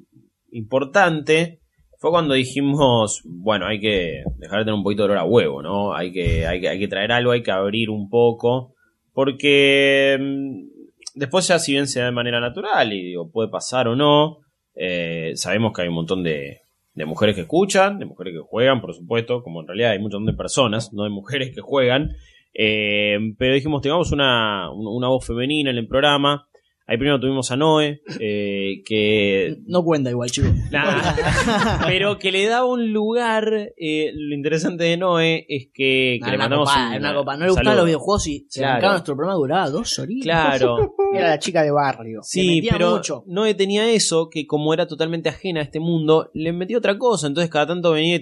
importante fue cuando dijimos, bueno, hay que dejar de tener un poquito de olor a huevo, ¿no? Hay que, hay que, hay que traer algo, hay que abrir un poco, porque mm, después ya si bien se da de manera natural y digo, puede pasar o no, eh, sabemos que hay un montón de, de mujeres que escuchan, de mujeres que juegan, por supuesto, como en realidad hay un montón de personas, no de mujeres que juegan, eh, pero dijimos, tengamos una, una voz femenina en el programa. Ahí primero tuvimos a Noé, eh, que No cuenta igual, chicos. Nah, pero que le da un lugar. eh, lo interesante de Noé es que, le mandamos copa, un- una copa. No le gustaban los videojuegos y se Claro. nuestro programa duraba dos horitas. Claro, Era la chica de barrio. sí, metía pero mucho. Noé tenía eso que, como era totalmente ajena a este mundo, le metió otra cosa. Entonces, cada tanto venía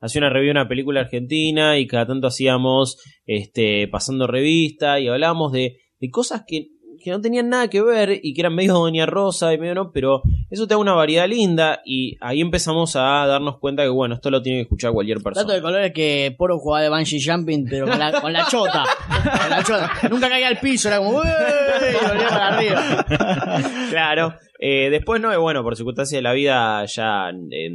hacía una review de una película argentina y cada tanto hacíamos este pasando revista y hablábamos de, de cosas que que no tenían nada que ver y que eran medio Doña Rosa y medio no, pero eso te da una variedad linda y ahí empezamos a darnos cuenta que, bueno, esto lo tiene que escuchar cualquier Dato de persona. color es que Poro jugaba de bungee jumping, pero con la, con la chota. Con la chota. Nunca caía al piso, era como, y volvía para arriba. claro. Eh, después, no, eh, bueno, por circunstancias de la vida ya eh,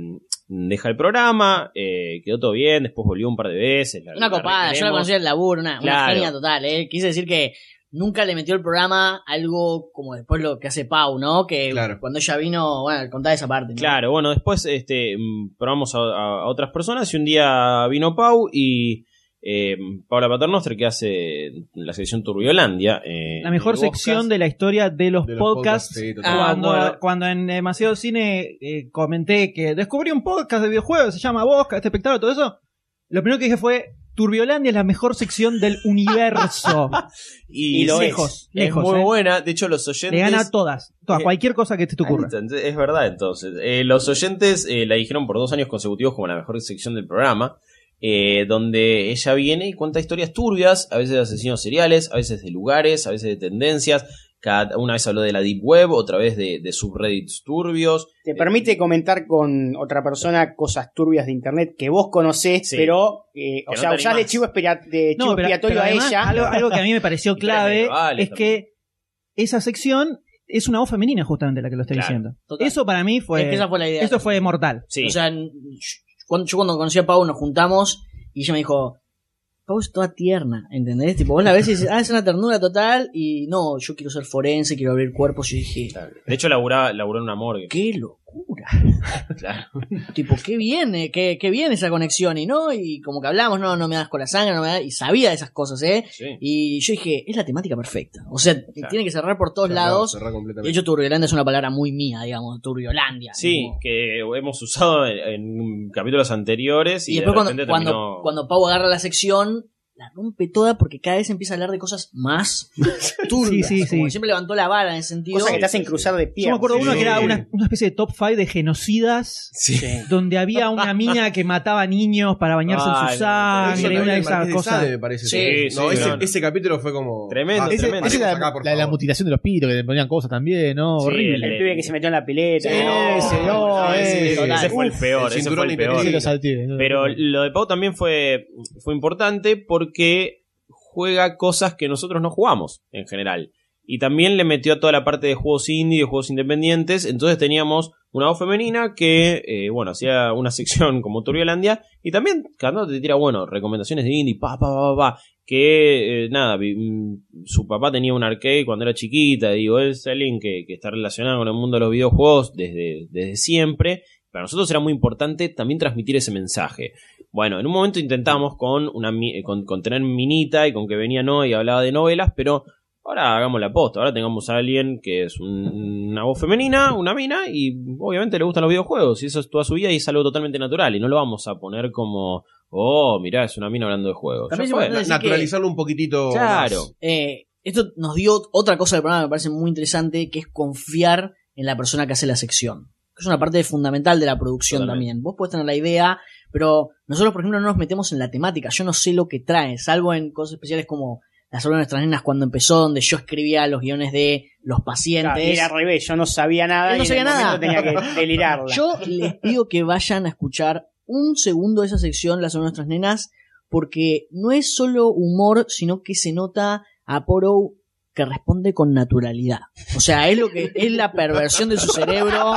deja el programa, eh, quedó todo bien, después volvió un par de veces. la- Una copada, yo la conocí en el laburo, una, una genia total, eh. Quise decir que nunca le metió el programa algo como después lo que hace Pau, ¿no? Que Claro. cuando ella vino, bueno, contaba esa parte. ¿no? Claro, bueno, después este, mm, probamos a, otras personas y un día vino Pau y eh, Paula Paternoster que hace la sección Turbiolandia. eh, La mejor sección Podcast. de la historia de los, De los podcasts. podcasts, sí. Ah, cuando, cuando en Demasiado Cine eh, comenté que descubrí un podcast de videojuegos, se llama Bosca, este espectáculo, todo eso. Lo primero que dije fue: Turbiolandia es la mejor sección del universo. Y, Y lo lejos, es lejos, muy eh. buena. De hecho, los oyentes. Le gana a todas, todas, Eh, cualquier cosa que te, te ocurra. Es verdad, entonces. Eh, los oyentes eh, la dijeron por dos años consecutivos como la mejor sección del programa. eh, donde ella viene y cuenta historias turbias, a veces de asesinos seriales, a veces de lugares, a veces de tendencias. Cada, una vez habló de la Deep Web, otra vez de, de subreddits turbios. Te permite comentar con otra persona cosas turbias de internet que vos conocés, Sí. pero, eh, o no sea, usás de chivo, de chivo No, pero, expiatorio pero a además, ella. Algo, algo que a mí me pareció clave es que esa sección es una voz femenina, justamente la que lo está Claro, diciendo. total. Eso para mí fue. Es que esa fue la idea. Eso fue mortal. Sí. O sea, yo cuando conocí a Pau nos juntamos y ella me dijo, Pau toda tierna, ¿entendés? Tipo, vos la ves y dices, ah, es una ternura total y no, yo quiero ser forense, quiero abrir cuerpos y dije, de hecho, laburaba, laburó en una morgue. qué locura. Claro. tipo, qué viene, qué, qué bien esa conexión y no, y como que hablamos, no, no me das con la sangre, no me das, y sabía de esas cosas, ¿eh? Sí. Y yo dije, es la temática perfecta. O sea, tiene que cerrar por todos lados. cerrá De hecho, Turbiolandia es una palabra muy mía, digamos, Turbiolandia. Sí, Como- que hemos usado en, en capítulos anteriores y, Y, de después cuando, cuando, terminó- cuando Pau agarra la sección, la rompe toda porque cada vez empieza a hablar de cosas más turbias. Sí, sí, sí. Como que siempre levantó la vara en ese sentido. Cosa que te hacen cruzar de Yo piernas. me acuerdo de uno que era una, una especie de top 5 de genocidas. Sí. Donde había una mina que mataba niños para bañarse Ay, en su sangre, una de el esas Marqués de cosas. Sade, me parece. Sí, no, sí, ese, no, ese capítulo fue como. Tremendo, Ah, Ese- tremendo. esa es la, acá, por la de la mutilación de los pitos, que le ponían cosas también, ¿no? Sí, Horrible. El pibe que se metió en la pileta. Sí, ¿no? ese, no, ese, ese. Ese fue el peor, el ese fue el peor. Pero lo de Pau también fue, fue importante porque juega cosas que nosotros no jugamos en general. Y también le metió a toda la parte de juegos indie, de juegos independientes. Entonces teníamos una voz femenina que, eh, bueno, hacía una sección como Turbiolandia. Y también cada te tira, bueno, recomendaciones de indie, pa, pa, pa, pa, Que, eh, nada, mm, su papá tenía un arcade cuando era chiquita. Digo, es alguien que, que está relacionado con el mundo de los videojuegos desde, desde siempre. Para nosotros era muy importante también transmitir ese mensaje. Bueno, en un momento intentamos con, una, mi- con, con tener Minita y con que venía no y hablaba de novelas, pero ahora hagamos la posta. Ahora tengamos a alguien que es un- una voz femenina, una mina, y obviamente le gustan los videojuegos. Y eso es toda su vida y es algo totalmente natural. Y no lo vamos a poner como, oh, mirá, es una mina hablando de juegos. También fue. Naturalizarlo un poquitito. Claro. más. Eh, esto nos dio otra cosa del programa que me parece muy interesante, que es confiar en la persona que hace la sección. Es una parte fundamental de la producción Totalmente. también. Vos podés tener la idea, pero nosotros, por ejemplo, no nos metemos en la temática. Yo no sé lo que trae, salvo en cosas especiales como las obras de nuestras nenas cuando empezó, donde yo escribía los guiones de los Claro, pacientes. era al revés, yo no sabía nada Él no y en sabía el nada. tenía que delirarla. Yo les pido que vayan a escuchar un segundo de esa sección, las obras de nuestras nenas, porque no es solo humor, sino que se nota a Poro que responde con naturalidad. O sea, es lo que es la perversión de su cerebro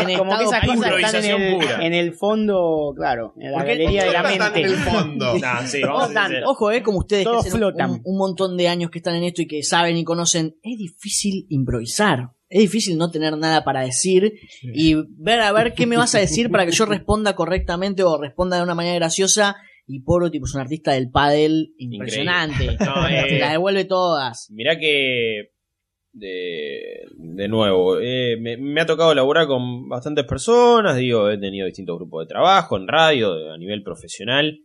en Como que esas puro. cosas están en improvisación el, pura. en el fondo, claro, en la Porque- galería de la en el mente. fondo. Sí, vamos a. Ojo, eh, como ustedes que Todos flotan. un, un montón de años que están en esto y que saben y conocen, es difícil improvisar. Es difícil no tener nada para decir y ver a ver qué me vas a decir para que yo responda correctamente o responda de una manera graciosa. Y Poro, tipo, es un artista del pádel impresionante. No, eh, Te la devuelve todas. Mirá que. De, de nuevo, eh, me, me ha tocado laburar con bastantes personas, digo, he tenido distintos grupos de trabajo en radio, a nivel profesional,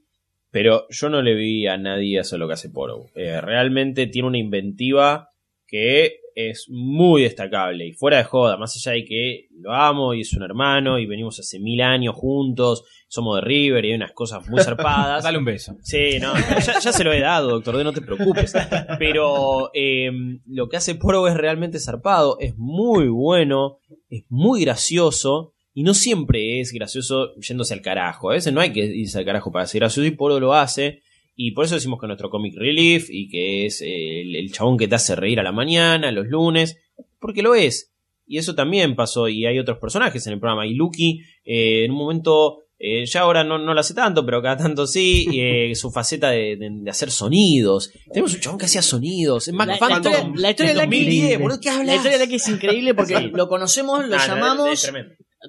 pero yo no le vi a nadie hacer lo que hace Poro. Eh, realmente tiene una inventiva que es muy destacable y fuera de joda, más allá de que lo amo y es un hermano y venimos hace mil años juntos, somos de River y hay unas cosas muy zarpadas. Dale un beso. Sí, no, ya, ya se lo he dado, doctor D, no te preocupes. Pero eh, lo que hace Poro es realmente zarpado, es muy bueno, es muy gracioso. Y no siempre es gracioso yéndose al carajo. A veces no hay que irse al carajo para ser gracioso y Poro lo hace. Y por eso decimos que nuestro comic relief y que es eh, el, el chabón que te hace reír a la mañana, los lunes, porque lo es. Y eso también pasó. Y hay otros personajes en el programa. Y Lucky, eh, en un momento, eh, ya ahora no, no lo hace tanto, pero cada tanto sí, eh, su faceta de, de- de hacer sonidos. Tenemos un chabón que hacía sonidos. Es Mac La, la historia, la historia de del Lucky 2010, boludo, ¿qué hablas? La historia de Lucky es increíble porque lo conocemos, lo Ah, no, llamamos. es.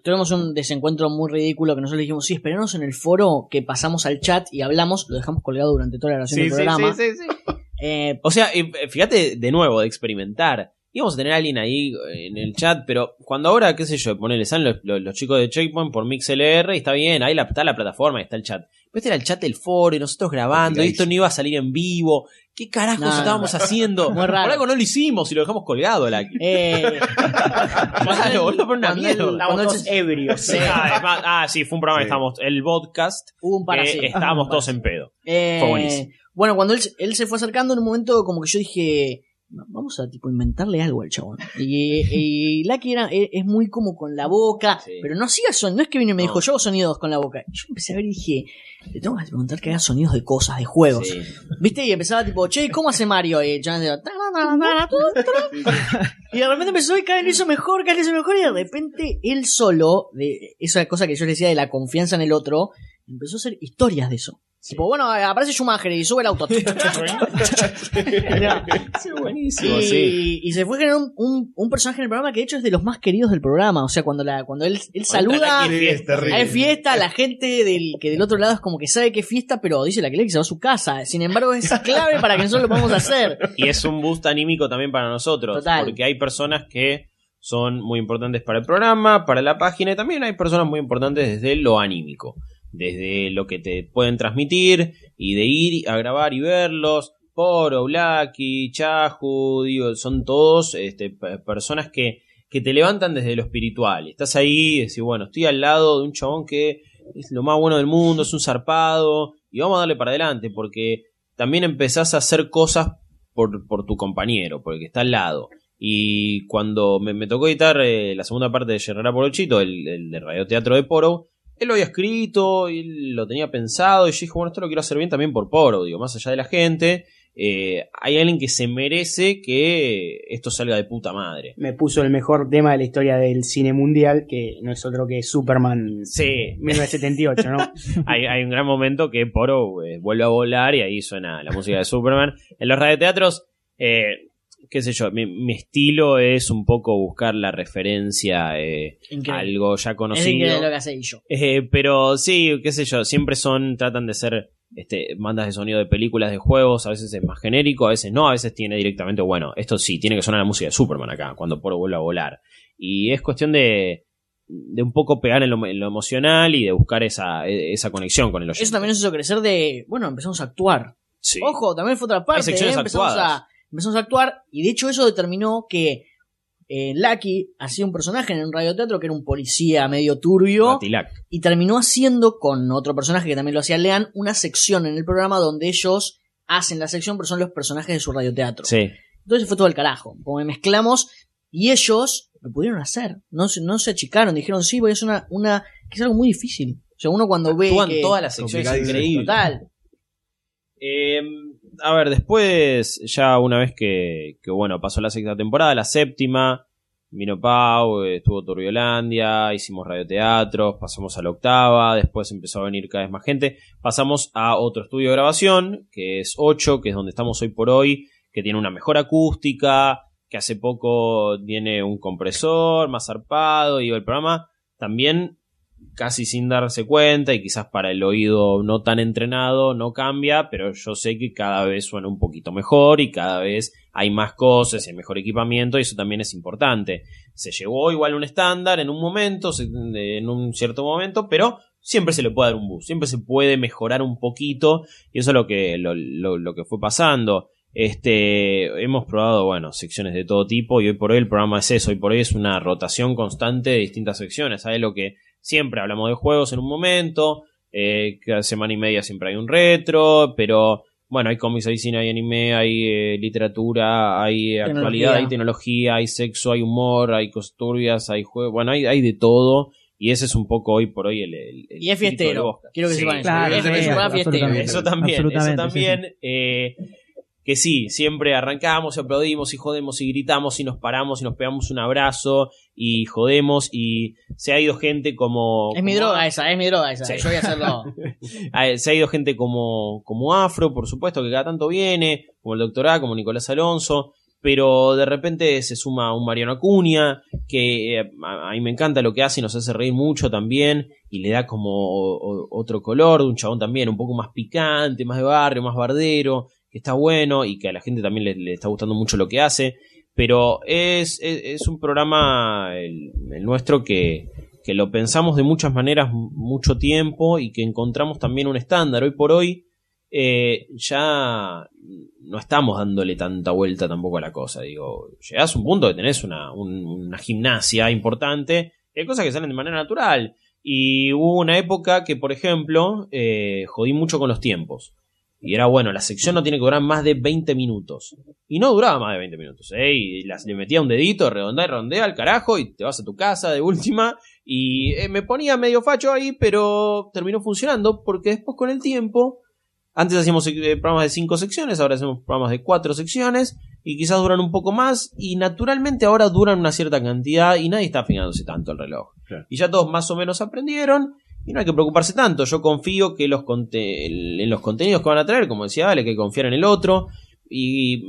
Tuvimos un desencuentro muy ridículo que nosotros le dijimos, sí, esperanos en el foro que pasamos al chat y hablamos, lo dejamos colgado durante toda la grabación Sí, del sí, programa. sí, sí, sí. Eh, O sea, eh, fíjate de nuevo, de experimentar. Íbamos a tener a alguien ahí eh, en el chat, pero cuando ahora, qué sé yo, ponele, salen los, los- los chicos de Checkpoint por MixLR y está bien, ahí la, está la plataforma y está el chat. Pero este era el chat del foro y nosotros grabando, y esto no iba a salir en vivo. ¿Qué carajos No, no, estábamos haciendo? Muy raro. Por algo no lo hicimos y lo dejamos colgado, la eh, Claro, boludo, pero se- ebrios. Sí. Ah, además- ah, sí, fue un programa que estábamos, el podcast, hubo un par así. que estábamos Ah, todos en pedo. Eh, Fue buenísimo. Bueno, cuando él, él se fue acercando en un momento como que yo dije, vamos a tipo inventarle algo al chabón. Y, y Lucky era, es, es muy como con la boca, Sí. pero no hacía sonidos, no es que vino y me No. dijo, yo hago sonidos con la boca. Y yo empecé a ver y dije, le tengo que preguntar que haga sonidos de cosas, de juegos. Sí. ¿Viste? Y empezaba tipo, che, ¿cómo hace Mario? Y el chabón decía, "Ta, ta, ta, ta, ta, ta, ta". Y de repente empezó, y cada vez lo hizo mejor, cada vez lo hizo mejor, y de repente él solo, de esa cosa que yo le decía de la confianza en el otro, empezó a hacer historias de eso. Tipo, bueno, aparece Schumacher y sube el auto. buenísimo, y, sí. y se fue generando un, un, un personaje en el programa que de hecho es de los más queridos del programa. O sea, cuando la, cuando él, él saluda, Sí, hay fiesta, la gente del que del otro lado es como que sabe que es fiesta, pero dice la que le se va a su casa. Sin embargo, es clave para que nosotros lo podamos hacer. Y es un boost anímico también para nosotros. Total. Porque hay personas que son muy importantes para el programa, para la página, y también hay personas muy importantes desde lo anímico. Desde lo que te pueden transmitir y de ir a grabar y verlos. Poro, Blacky, Chahu, digo, son todos este, pe- personas que, que te levantan desde lo espiritual. Estás ahí decís, bueno, estoy al lado de un chabón que es lo más bueno del mundo, es un zarpado, y vamos a darle para adelante, porque también empezás a hacer cosas por, por tu compañero, por el que está al lado. Y cuando me, me tocó editar eh, la segunda parte de Gerrera Porochito, el, el de radioteatro de Poro, él lo había escrito, y él lo tenía pensado, y yo dije, bueno, esto lo quiero hacer bien también por Poro, digo, más allá de la gente, eh, hay alguien que se merece que esto salga de puta madre. Me puso el mejor tema de la historia del cine mundial, que no es otro que Superman Sí, 1978, ¿no? hay, hay un gran momento que Poro eh, vuelve a volar y ahí suena la música de Superman. En los radioteatros, eh, qué sé yo, mi, mi estilo es un poco buscar la referencia eh, a algo ya Es conocido. increíble lo que hace yo. Eh, pero sí, qué sé yo, siempre son, tratan de ser este, bandas de sonido de películas, de juegos, a veces es más genérico, a veces no, a veces tiene directamente, bueno, esto sí, tiene que sonar la música de Superman acá, cuando Poro vuelve a volar. Y es cuestión de, de un poco pegar en lo, en lo emocional y de buscar esa, esa conexión con el oyente. Eso también nos hizo crecer de, bueno, empezamos a actuar. Sí. Ojo, también fue otra parte. ¿eh? empezamos, actuadas. a, empezamos a actuar y de hecho eso determinó que eh, Lucky hacía un personaje en un radioteatro que era un policía medio turbio y terminó haciendo con otro personaje que también lo hacía Lean una sección en el programa donde ellos hacen la sección pero son los personajes de su radioteatro. Sí. Entonces fue todo el carajo. Como mezclamos y ellos lo pudieron hacer. No, se- no se achicaron, dijeron sí, voy a hacer una, una que es algo muy difícil. O sea, uno cuando ve Actúan que- todas las secciones. Total. Eh, a ver, después, ya una vez que, que, bueno, pasó la sexta temporada, la séptima, vino Pau, estuvo Turbiolandia, hicimos radioteatros, pasamos a la octava, después empezó a venir cada vez más gente, pasamos a otro estudio de grabación, que es 8, que es donde estamos hoy por hoy, que tiene una mejor acústica, que hace poco tiene un compresor más zarpado, y el programa también casi sin darse cuenta y quizás para el oído no tan entrenado no cambia, pero yo sé que cada vez suena un poquito mejor y cada vez hay más cosas y mejor equipamiento y eso también es importante. Se llegó igual un estándar en un momento, en un cierto momento, pero siempre se le puede dar un boost, siempre se puede mejorar un poquito y eso es lo que, lo- lo que fue pasando. Este, hemos probado, bueno, secciones de todo tipo y hoy por hoy el programa es eso, hoy por hoy es una rotación constante de distintas secciones. ¿Sabes lo que siempre hablamos de juegos en un momento? Eh, cada semana y media siempre hay un retro, pero bueno, hay cómics, hay cine, hay anime, hay eh, literatura, hay actualidad, hay tecnología, hay sexo, hay humor, hay cosas turbias, hay juegos, bueno, hay, hay de todo. Y ese es un poco hoy por hoy el. el- el Y es fiestero. Quiero que Sí, sepan eso. claro, Es sí, es fiestero. eso también, eso también. eh, que sí, siempre arrancamos y aplaudimos y jodemos y gritamos y nos paramos y nos pegamos un abrazo y jodemos y se ha ido gente como... Es mi como- droga esa, es mi droga esa. Sí. Yo voy a hacerlo. Ah, Se ha ido gente como, como Afro, por supuesto, que cada tanto viene, como el Doctor A, como Nicolás Alonso, pero de repente se suma un Mariano Acuña, que eh, a, mí me encanta lo que hace y nos hace reír mucho también, y le da como otro color, de un chabón también un poco más picante, más de barrio, más bardero, está bueno y que a la gente también le, está gustando mucho lo que hace. Pero es, es, un programa, el, nuestro, que, que lo pensamos de muchas maneras mucho tiempo y que encontramos también un estándar. Hoy por hoy eh, ya no estamos dándole tanta vuelta tampoco a la cosa. Digo, llegás a un punto que tenés una, un- una gimnasia importante, hay cosas que salen de manera natural. Y hubo una época que, por ejemplo, eh, jodí mucho con los tiempos. Y era bueno, la sección no tiene que durar más de 20 minutos. Y no duraba más de 20 minutos, ¿eh? Y las, le metía un dedito, redondea y redondea al carajo, y te vas a tu casa de última. Y eh, me ponía medio facho ahí, pero terminó funcionando, porque después con el tiempo, antes hacíamos eh, programas de 5 secciones, ahora hacemos programas de 4 secciones, y quizás duran un poco más, y naturalmente ahora duran una cierta cantidad, y nadie está fijándose tanto el reloj. Claro. Y ya todos más o menos aprendieron, y no hay que preocuparse tanto. Yo confío que los conte- en los contenidos que van a traer, como decía Ale, que confiar en el otro. Y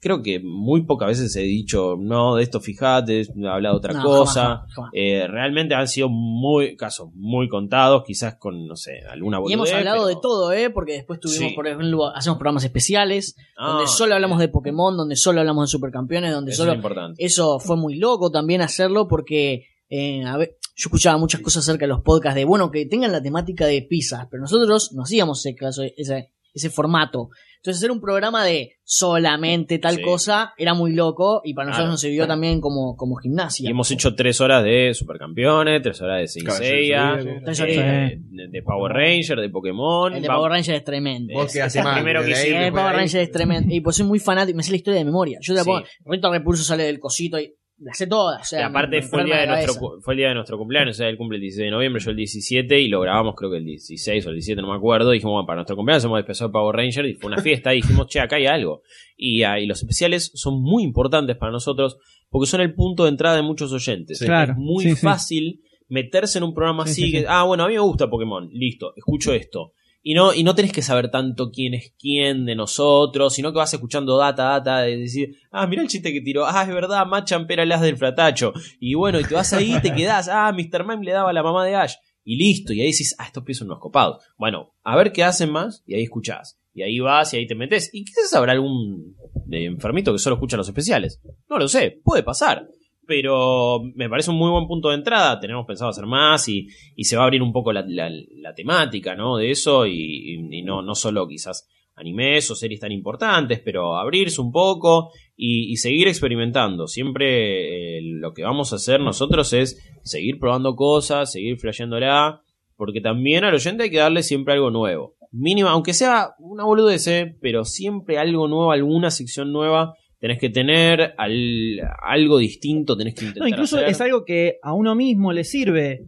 creo que muy pocas veces he dicho, no, de esto fijate, he hablado otra No, cosa. jamás, jamás. Eh, realmente han sido muy casos muy contados, quizás con, no sé, alguna Y hemos boludez, hablado pero- de todo, ¿eh? Porque después tuvimos, Sí. por ejemplo, hacemos programas especiales, Ah, donde solo hablamos de Pokémon, donde solo hablamos de Supercampeones, donde eso solo es importante. Eso fue muy loco también hacerlo porque eh, a ver, yo escuchaba muchas cosas acerca de los podcasts de, bueno, que tengan la temática de pizzas, pero nosotros no hacíamos ese, caso, ese, ese formato. Entonces hacer un programa de solamente tal Sí. cosa era muy loco y para nosotros Claro. nos sirvió también como, como gimnasia. Y hemos hecho tres horas de Supercampeones, tres horas de Seiya. Tres eh, horitas. de, de Power Ranger, de Pokémon. El de Power Ranger es tremendo. Vos que hace más. primero que hicimos. el Power. Ranger es tremendo. Y pues soy muy fanático, me sé la historia de memoria. Yo te la Sí. pongo, Rito Repulso sale del cosito y la sé toda. O sea, Y aparte me- me fue el, día de nuestro, fue el día de nuestro cumpleaños, o sea, él cumple el 16 de noviembre, yo el 17, y lo grabamos creo que el 16 o el 17, no me acuerdo. Y dijimos, bueno, para nuestro cumpleaños hemos empezado Power Ranger y fue una fiesta. Y dijimos, che, acá hay algo. Y, ah, y los especiales son muy importantes para nosotros porque son el punto de entrada de muchos oyentes. Sí. Claro, Es muy sí, sí. fácil meterse en un programa Sí, así sí, que, sí. ah, bueno, a mí me gusta Pokémon, listo, escucho esto. Y no, y no tenés que saber tanto quién es quién de nosotros, sino que vas escuchando data, data, de decir, ah, mira el chiste que tiró, ah, es verdad, Machamp era el as del fratacho. Y bueno, y te vas ahí te quedás, ah, Mr. Mime le daba a la mamá de Ash. Y listo, y ahí dices, ah, estos pies son unos copados. Bueno, a ver qué hacen más, y ahí escuchás. Y ahí vas y ahí te metes. Y quizás habrá algún eh, enfermito que solo escucha los especiales. No lo sé, puede pasar. Pero me parece un muy buen punto de entrada. Tenemos pensado hacer más y, y se va a abrir un poco la, la- temática ¿no? de eso. Y, y- no, no solo quizás animes o series tan importantes, pero abrirse un poco y, y seguir experimentando. Siempre eh, lo que vamos a hacer nosotros es seguir probando cosas, seguir flasheándola, porque también al oyente hay que darle siempre algo nuevo. Mínima, aunque sea una boludez, ¿eh? pero siempre algo nuevo, alguna sección nueva tenés que tener, al- algo distinto tenés que intentar No, incluso hacer. es algo que a uno mismo le sirve.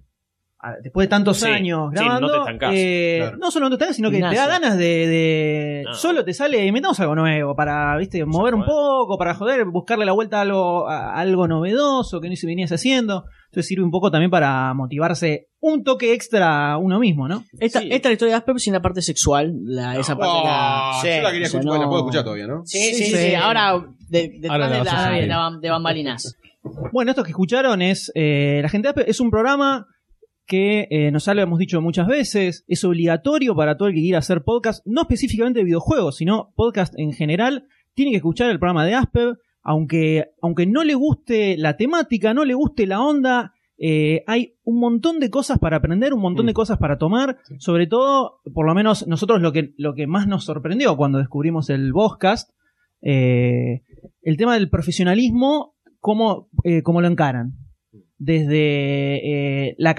Después de tantos Sí, años sí, no grabando, te estancás, eh, claro. no solo no te estancas, sino que te da ganas de, de- No. solo te sale, metamos algo nuevo para, viste, mover un bueno. poco, para joder, buscarle la vuelta a algo, a algo novedoso que no se venías haciendo. Entonces sirve un poco también para motivarse un toque extra a uno mismo, ¿no? Esta, Sí. esta es la historia de Asper sin la parte sexual. La, esa parte de la- Sí, yo la quería o sea, escuchar, la no- puedo escuchar todavía, ¿no? Sí, sí, Sí, sí. sí, ahora de, Ahora la de, la- de la- de bambalinas. Bueno, esto que escucharon es eh, La gente de Aspe- es un programa que eh, nos lo hemos dicho muchas veces, es obligatorio para todo el que quiera hacer podcast, no específicamente de videojuegos, sino podcast en general, tiene que escuchar el programa de Asper, aunque, aunque no le guste la temática, no le guste la onda, eh, hay un montón de cosas para aprender, un montón Mm. de cosas para tomar, sobre todo, por lo menos nosotros lo que, lo que más nos sorprendió cuando descubrimos el Voscast, eh, el tema del profesionalismo, cómo, eh, cómo lo encaran. Desde eh, la...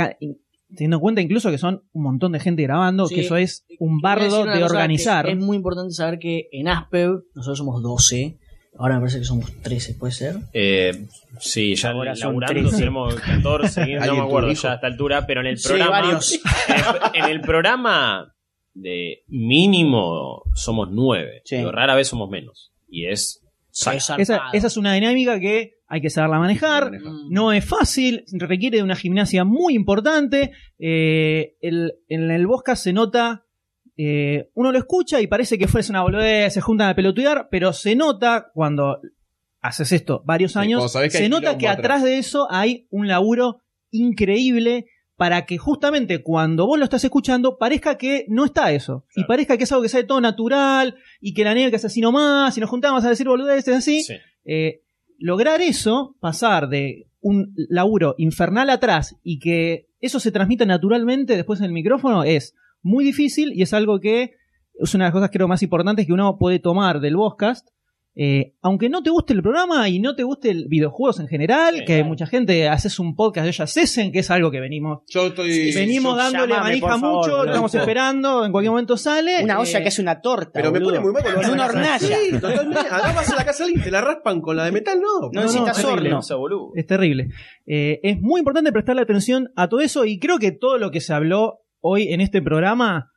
Teniendo en cuenta incluso que son un montón de gente grabando, Sí. que eso es un bardo de organizar. Es muy importante saber que en Aspev nosotros somos 12. Ahora me parece que somos 13, ¿puede ser? Eh, sí, ya Ahora laburando 13. tenemos 14, no me ¿Alguien acuerdo ya a esta altura, pero en el Sí, programa. varios. En, el, en el programa de mínimo somos 9. Sí. Pero rara vez somos menos. Y es. Esa, esa es una dinámica que hay que saberla manejar. No es fácil, requiere de una gimnasia muy importante. Eh, el- en el Bosca se nota, eh, uno lo escucha y parece que fuese una boludez, se juntan a pelotudear, pero se nota cuando haces esto varios años, se nota que atrás. atrás de eso hay un laburo increíble para que justamente cuando vos lo estás escuchando parezca que no está eso. Y parezca que es algo que sale todo natural y que la negra es así nomás y nos juntamos a decir boludeces así. Sí. Eh, lograr eso, pasar de un laburo infernal atrás y que eso se transmita naturalmente después en el micrófono es muy difícil y es algo que es una de las cosas creo más importantes que uno puede tomar del podcast. Eh, aunque no te guste el programa y no te guste el videojuegos en general, Sí, que claro. mucha gente haces un podcast de ellas Cesen, que es algo que venimos Yo estoy. venimos yo- dándole llamame, manija favor, mucho, estamos esperando, en cualquier momento sale. Una olla Eh, que hace una torta. Pero me pone muy mal a una hornalla. Sí, totalmente. Acá vas a la casa y te la raspan con la de metal, no. No no, necesitas terrible. horno. No. Es terrible. Eh, es muy importante prestarle atención a todo eso y creo que todo lo que se habló hoy en este programa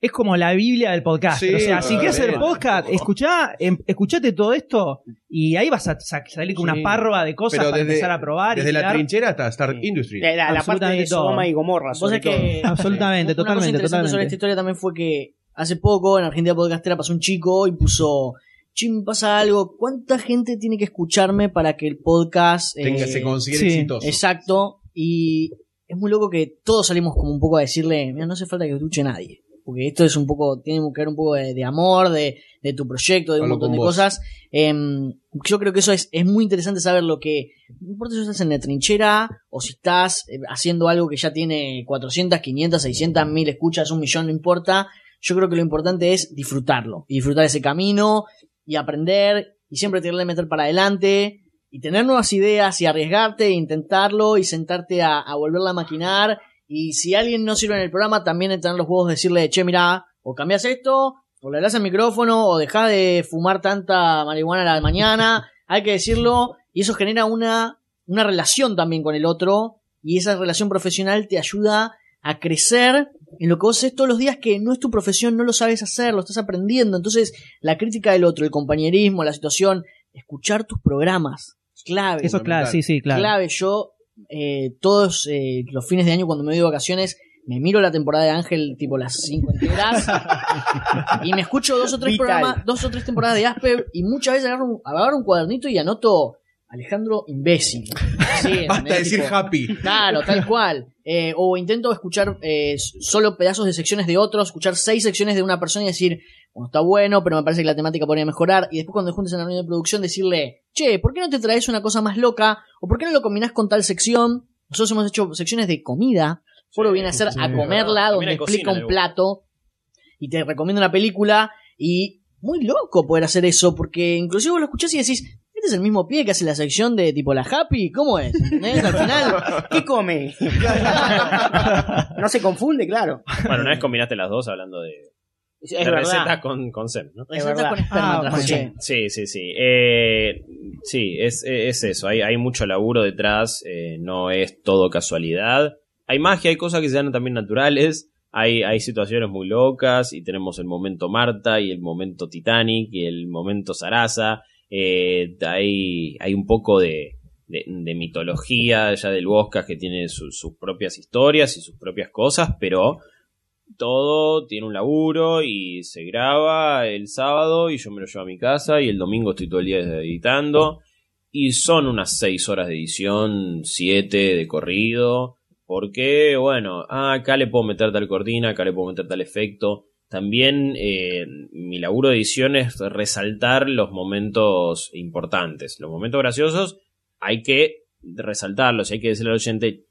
es como la Biblia del podcast. Sí, o sea, si quieres hacer totalmente. podcast, escuchá, em- escuchate todo esto y ahí vas a sa- salir con Sí. una parva de cosas Pero para desde- empezar a probar. y Desde la trinchera hasta Stark Sí. Industries. La, la- la parte de Absolutamente todo. Sodoma y Gomorra, sobre sabés que todo. Absolutamente, una cosa totalmente, interesante sobre totalmente. esta historia también fue que hace poco en Argentina Podcastera pasó un chico y puso, chim, pasa algo, ¿cuánta gente tiene que escucharme para que el podcast... Tenga, eh, se considere sí, exitoso. Exacto, y es muy loco que todos salimos como un poco a decirle, mira, no hace falta que escuche nadie. Porque esto es un poco, tiene que ver un poco de, de amor, de, de tu proyecto, de un montón de vos. cosas. Em, yo creo que eso es, es muy interesante saber lo que, no importa si estás en la trinchera o si estás eh, haciendo algo que ya tiene 400, 500, 600, 1000 escuchas, un millón, no importa. Yo creo que lo importante es disfrutarlo y disfrutar ese camino y aprender y siempre tenerle meter para adelante y tener nuevas ideas y arriesgarte e intentarlo y sentarte a, a volverla a maquinar. Y si alguien no sirve en el programa, también tener los huevos de decirle, che, mira, o cambias esto, o le das el micrófono, o dejás de fumar tanta marihuana a la mañana. Hay que decirlo. Y eso genera una, una relación también con el otro. Y esa relación profesional te ayuda a crecer en lo que vos haces todos los días que no es tu profesión, no lo sabes hacer, lo estás aprendiendo. Entonces, la crítica del otro, el compañerismo, la situación, escuchar tus programas, clave. Eso es claro, sí, sí, claro. Clave, yo eh, todos eh, los fines de año cuando me de vacaciones me miro la temporada de Ángel tipo las 5 enteras y me escucho dos o tres Vital. programas, dos o tres temporadas de Asper y muchas veces agarro un, agarro un cuadernito y anoto Alejandro imbécil. Sí, Basta decir Tipo, happy. Claro, tal cual. Eh, o intento escuchar eh, solo pedazos de secciones de otros, escuchar seis secciones de una persona y decir, bueno, está bueno, pero me parece que la temática podría mejorar. Y después cuando juntes en la reunión de producción decirle, che, ¿por qué no te traes una cosa más loca? ¿O por qué no lo combinás con tal sección? Nosotros hemos hecho secciones de comida. Foro viene a hacer sí, a comerla, verdad. donde explica un plato y te recomienda una película. Y muy loco poder hacer eso, porque inclusive vos lo escuchás y decís, este es el mismo pie que hace la sección de tipo la Happy, ¿cómo es? ¿Entendés? Al final, ¿Qué come? no se confunde, claro. Bueno, una vez combinaste las dos hablando de, Es, verdad. recetas con, con Sem, ¿no? Recetas verdad. con Ah, traspasé. Sí, sí, sí. Eh, sí, es, es eso. Hay, hay mucho laburo detrás. eh, no es todo casualidad. Hay magia, hay cosas que se dan también naturales. Hay, hay situaciones muy locas. Y tenemos el momento Marta y el momento Titanic y el momento Sarasa. Eh, hay, hay un poco de, de, de mitología ya del Bosca que tiene su- sus propias historias y sus propias cosas, pero todo tiene un laburo y se graba el sábado y yo me lo llevo a mi casa y el domingo estoy todo el día editando y son unas seis horas de edición, siete de corrido, porque bueno, ah, acá le puedo meter tal cortina, acá le puedo meter tal efecto. También eh, mi laburo de edición es resaltar los momentos importantes, los momentos graciosos hay que resaltarlos, hay que decirle al oyente,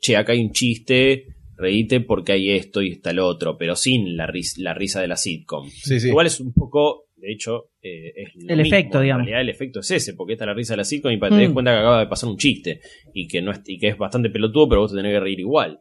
che, acá hay un chiste, reíte porque hay esto y está el otro, pero sin la, ris- la risa de la sitcom. Sí, sí. Igual es un poco De hecho, eh, es lo El mismo. efecto, digamos. En realidad, el efecto es ese, porque esta es la risa de la sitcom y para que te des Mm. cuenta que acaba de pasar un chiste y que, no es, y que es bastante pelotudo, pero vos te tenés que reír igual.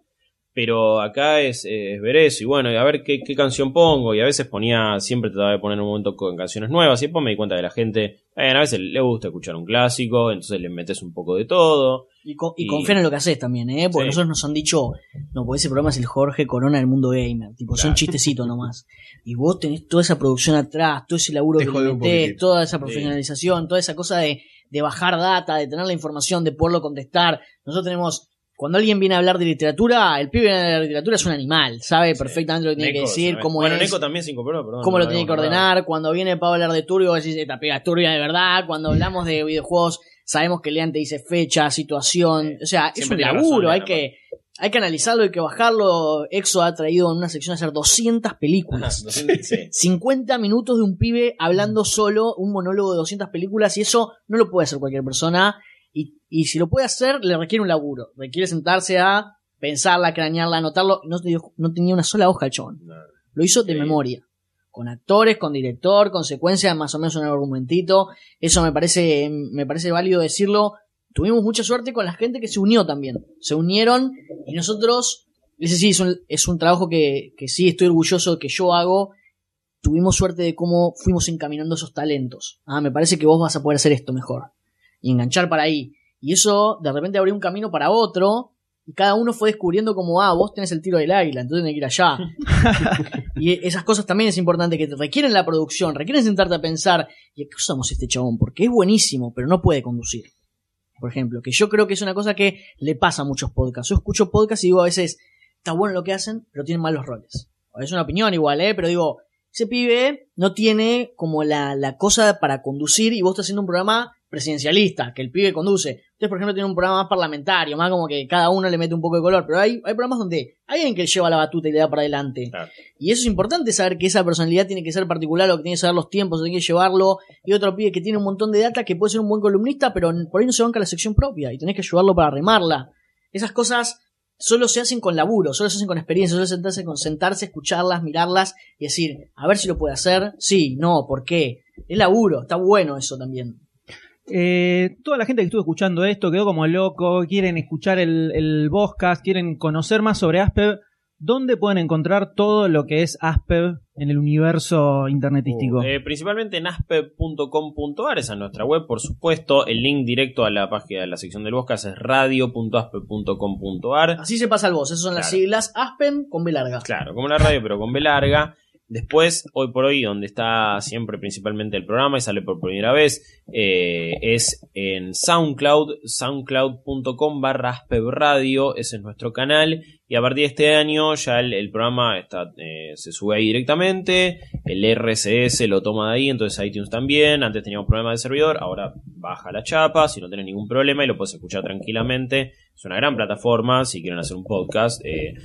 Pero acá es, es ver eso y bueno, y a ver qué, qué canción pongo. Y a veces ponía, siempre trataba de poner un momento con canciones nuevas. Y después me di cuenta que la gente, eh, a veces le gusta escuchar un clásico, entonces le metes un poco de todo. Y, con- y Y- confían en lo que haces también, ¿eh? Porque Sí. nosotros nos han dicho, no, porque ese programa es el Jorge Corona del mundo gamer. Tipo, son Claro. chistecitos nomás. Y vos tenés toda esa producción atrás, todo ese laburo Te que le metés, toda esa profesionalización, toda esa cosa de, de bajar data, de tener la información, de poderlo contestar. Nosotros tenemos, cuando alguien viene a hablar de literatura, el pibe de literatura es un animal, sabe perfectamente lo que tiene Neko, que decir, cómo bueno, es. Neko también se incorporó, perdón. cómo no lo tiene que ordenar. Cuando viene Pablo a hablar de turbio, decís, esta pega es turbia de verdad. Cuando hablamos de videojuegos, sabemos que Lean te dice fecha, situación. O sea, es un laburo, razón, hay que, hay que analizarlo, hay que bajarlo. Exo ha traído en una sección a hacer 200 películas. hablado. Sí. 50 minutos de un pibe hablando solo, un monólogo de 200 películas, y eso no lo puede hacer cualquier persona. Y, y si lo puede hacer, le requiere un laburo. Requiere sentarse a pensarla, cranearla, anotarlo. No, te dio- no tenía una sola hoja el chabón. No. Lo hizo de Sí. memoria. Con actores, con director, con secuencia, más o menos un argumentito. Eso me parece, me parece válido decirlo. Tuvimos mucha suerte con la gente que se unió también. Se unieron y nosotros, ese sí, es un, es un trabajo que, que sí estoy orgulloso de que yo hago. Tuvimos suerte de cómo fuimos encaminando esos talentos. Ah, me parece que vos vas a poder hacer esto mejor. Y enganchar para ahí. Y eso de repente abrió un camino para otro. Y cada uno fue descubriendo como, ah, vos tenés el tiro del águila, entonces tenés que ir allá. y esas cosas también es importante que te requieren la producción, requieren sentarte a pensar, ¿y qué usamos este chabón? Porque es buenísimo, pero no puede conducir. Por ejemplo, que yo creo que es una cosa que le pasa a muchos podcasts. Yo escucho podcasts y digo a veces, está bueno lo que hacen, pero tienen malos roles. Es una opinión igual, ¿eh? Pero digo, ese pibe no tiene como la, la cosa para conducir y vos estás haciendo un programa presidencialista, que el pibe conduce. Ustedes, por ejemplo, tienen un programa más parlamentario, más como que cada uno le mete un poco de color, pero hay, hay programas donde hay alguien que lleva la batuta y le da para adelante. Claro. Y eso es importante saber que esa personalidad tiene que ser particular, o que tiene que saber los tiempos, o tiene que llevarlo. Y otro pibe que tiene un montón de data que puede ser un buen columnista, pero por ahí no se banca la sección propia y tenés que ayudarlo para remarla. Esas cosas solo se hacen con laburo, solo se hacen con experiencia, solo se sentarse con sentarse, escucharlas, mirarlas y decir, a ver si lo puede hacer, sí, no, ¿por qué? Es laburo, está bueno eso también. Eh, toda la gente que estuvo escuchando esto quedó como loco, quieren escuchar el, el podcast, quieren conocer más sobre Aspev. ¿Dónde pueden encontrar todo lo que es Aspev en el universo internetístico? Eh, principalmente en aspe.com.ar, esa es nuestra web, por supuesto. El link directo a la página de la sección del podcast es radio.aspe.com.ar. Así se pasa el voz, esas son las siglas Aspen con B larga. Claro, como la radio, pero con B larga. Después, hoy por hoy, donde está siempre principalmente el programa y sale por primera vez, eh, es en SoundCloud, soundcloud.com barra Radio, ese es nuestro canal. Y a partir de este año ya el, programa está, eh, se sube ahí directamente, el RSS lo toma de ahí, entonces iTunes también. Antes teníamos problemas de servidor, ahora baja la chapa, si no tenés ningún problema y lo puedes escuchar tranquilamente. Es una gran plataforma, si quieren hacer un podcast, eh,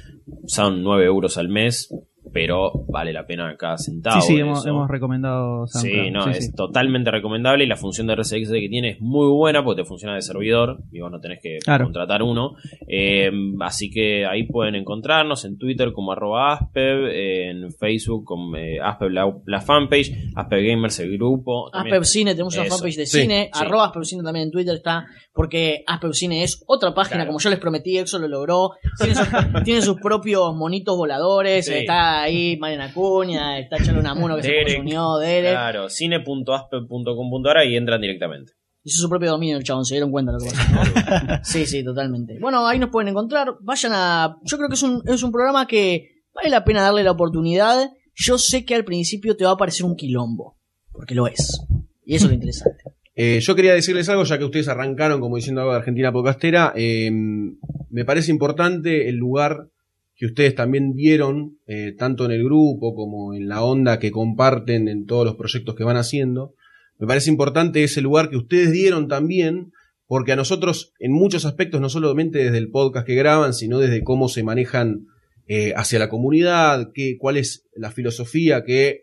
son 9 euros al mes, pero vale la pena cada centavo. sí, sí, hemos, hemos recomendado SoundCloud. Sí, no, Sí, es sí. totalmente recomendable y la función de RSX que tiene es muy buena porque te funciona de servidor y vos no tenés que Claro. contratar uno. Eh, así que ahí pueden encontrarnos en Twitter como arroba Aspev, en Facebook como eh, Aspev la, la fanpage, Aspev Gamers el grupo. también- Aspev Cine, tenemos una fanpage de Sí, cine, sí. arroba Aspev Cine también en Twitter está, porque Aspev Cine es otra página, Claro. como yo les prometí, Exo lo logró, tiene sus, tiene sus propios monitos voladores, Sí. Está ahí Mariana Acuña, está Chalo Namuno que se Derek. unió, Derek, Claro, cine.aspev.com.ar y entran directamente. hizo su propio dominio el chabón, se dieron cuenta de lo que pasó, sí, sí, totalmente. Bueno, ahí nos pueden encontrar, vayan a, yo creo que es un, es un programa que vale la pena darle la oportunidad, yo sé que al principio te va a parecer un quilombo, porque lo es, y eso es lo interesante. Eh, yo quería decirles algo, ya que ustedes arrancaron como diciendo algo de Argentina Podcastera. eh, me parece importante el lugar que ustedes también dieron, eh, tanto en el grupo como en la onda que comparten en todos los proyectos que van haciendo. Me parece importante ese lugar que ustedes dieron también, porque a nosotros, en muchos aspectos, no solamente desde el podcast que graban, sino desde cómo se manejan eh, hacia la comunidad, cuál es la filosofía que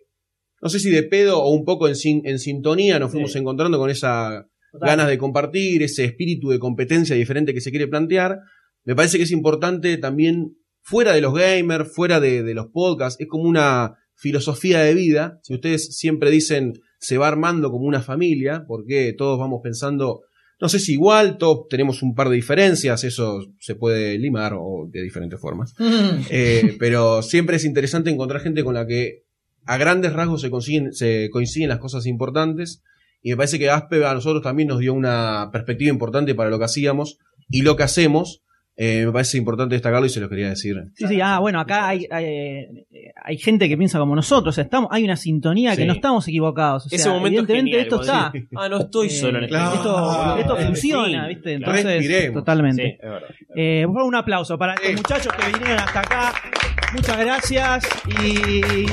no sé si de pedo o un poco en, sin- en sintonía nos fuimos Sí. encontrando con esa ganas de compartir, ese espíritu de competencia diferente que se quiere plantear. Me parece que es importante también, fuera de los gamers, fuera de, de los podcasts, es como una filosofía de vida. Si ustedes siempre dicen se va armando como una familia, porque todos vamos pensando, no sé si igual, todos tenemos un par de diferencias, eso se puede limar o de diferentes formas. Eh, pero siempre es interesante encontrar gente con la que a grandes rasgos se, consiguen, se coinciden las cosas importantes. Y me parece que Aspe a nosotros también nos dio una perspectiva importante para lo que hacíamos y lo que hacemos. Eh, me parece importante destacarlo y se lo quería decir. Sí, sí, ah, bueno, acá hay, hay, eh, hay gente que piensa como nosotros, o sea, estamos, hay una sintonía que Sí. no estamos equivocados. O sea, Ese momento es evidentemente genial, esto está. Ah, no estoy eh, solo en este claro. Esto, Ah, esto el funciona, fin, ¿viste? claro. Entonces, Respiremos. totalmente. Sí, es verdad. Eh, por favor, un aplauso para estos muchachos que vinieron hasta acá. Muchas gracias. Y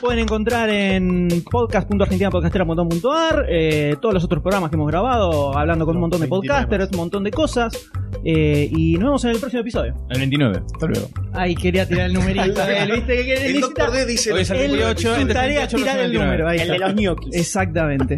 pueden encontrar en podcast.argentinapodcastera.com.ar eh, todos los otros programas que hemos grabado, hablando con un montón de 29 podcasters, un montón de cosas. Eh, y nos vemos en el próximo episodio. El 29. Hasta luego. Ay, quería tirar el numerito. él, ¿viste? Que él El Doctor D dice el él- 28, su tarea es 38 y tirar el 29. número. ahí El de los ñoquis. Exactamente.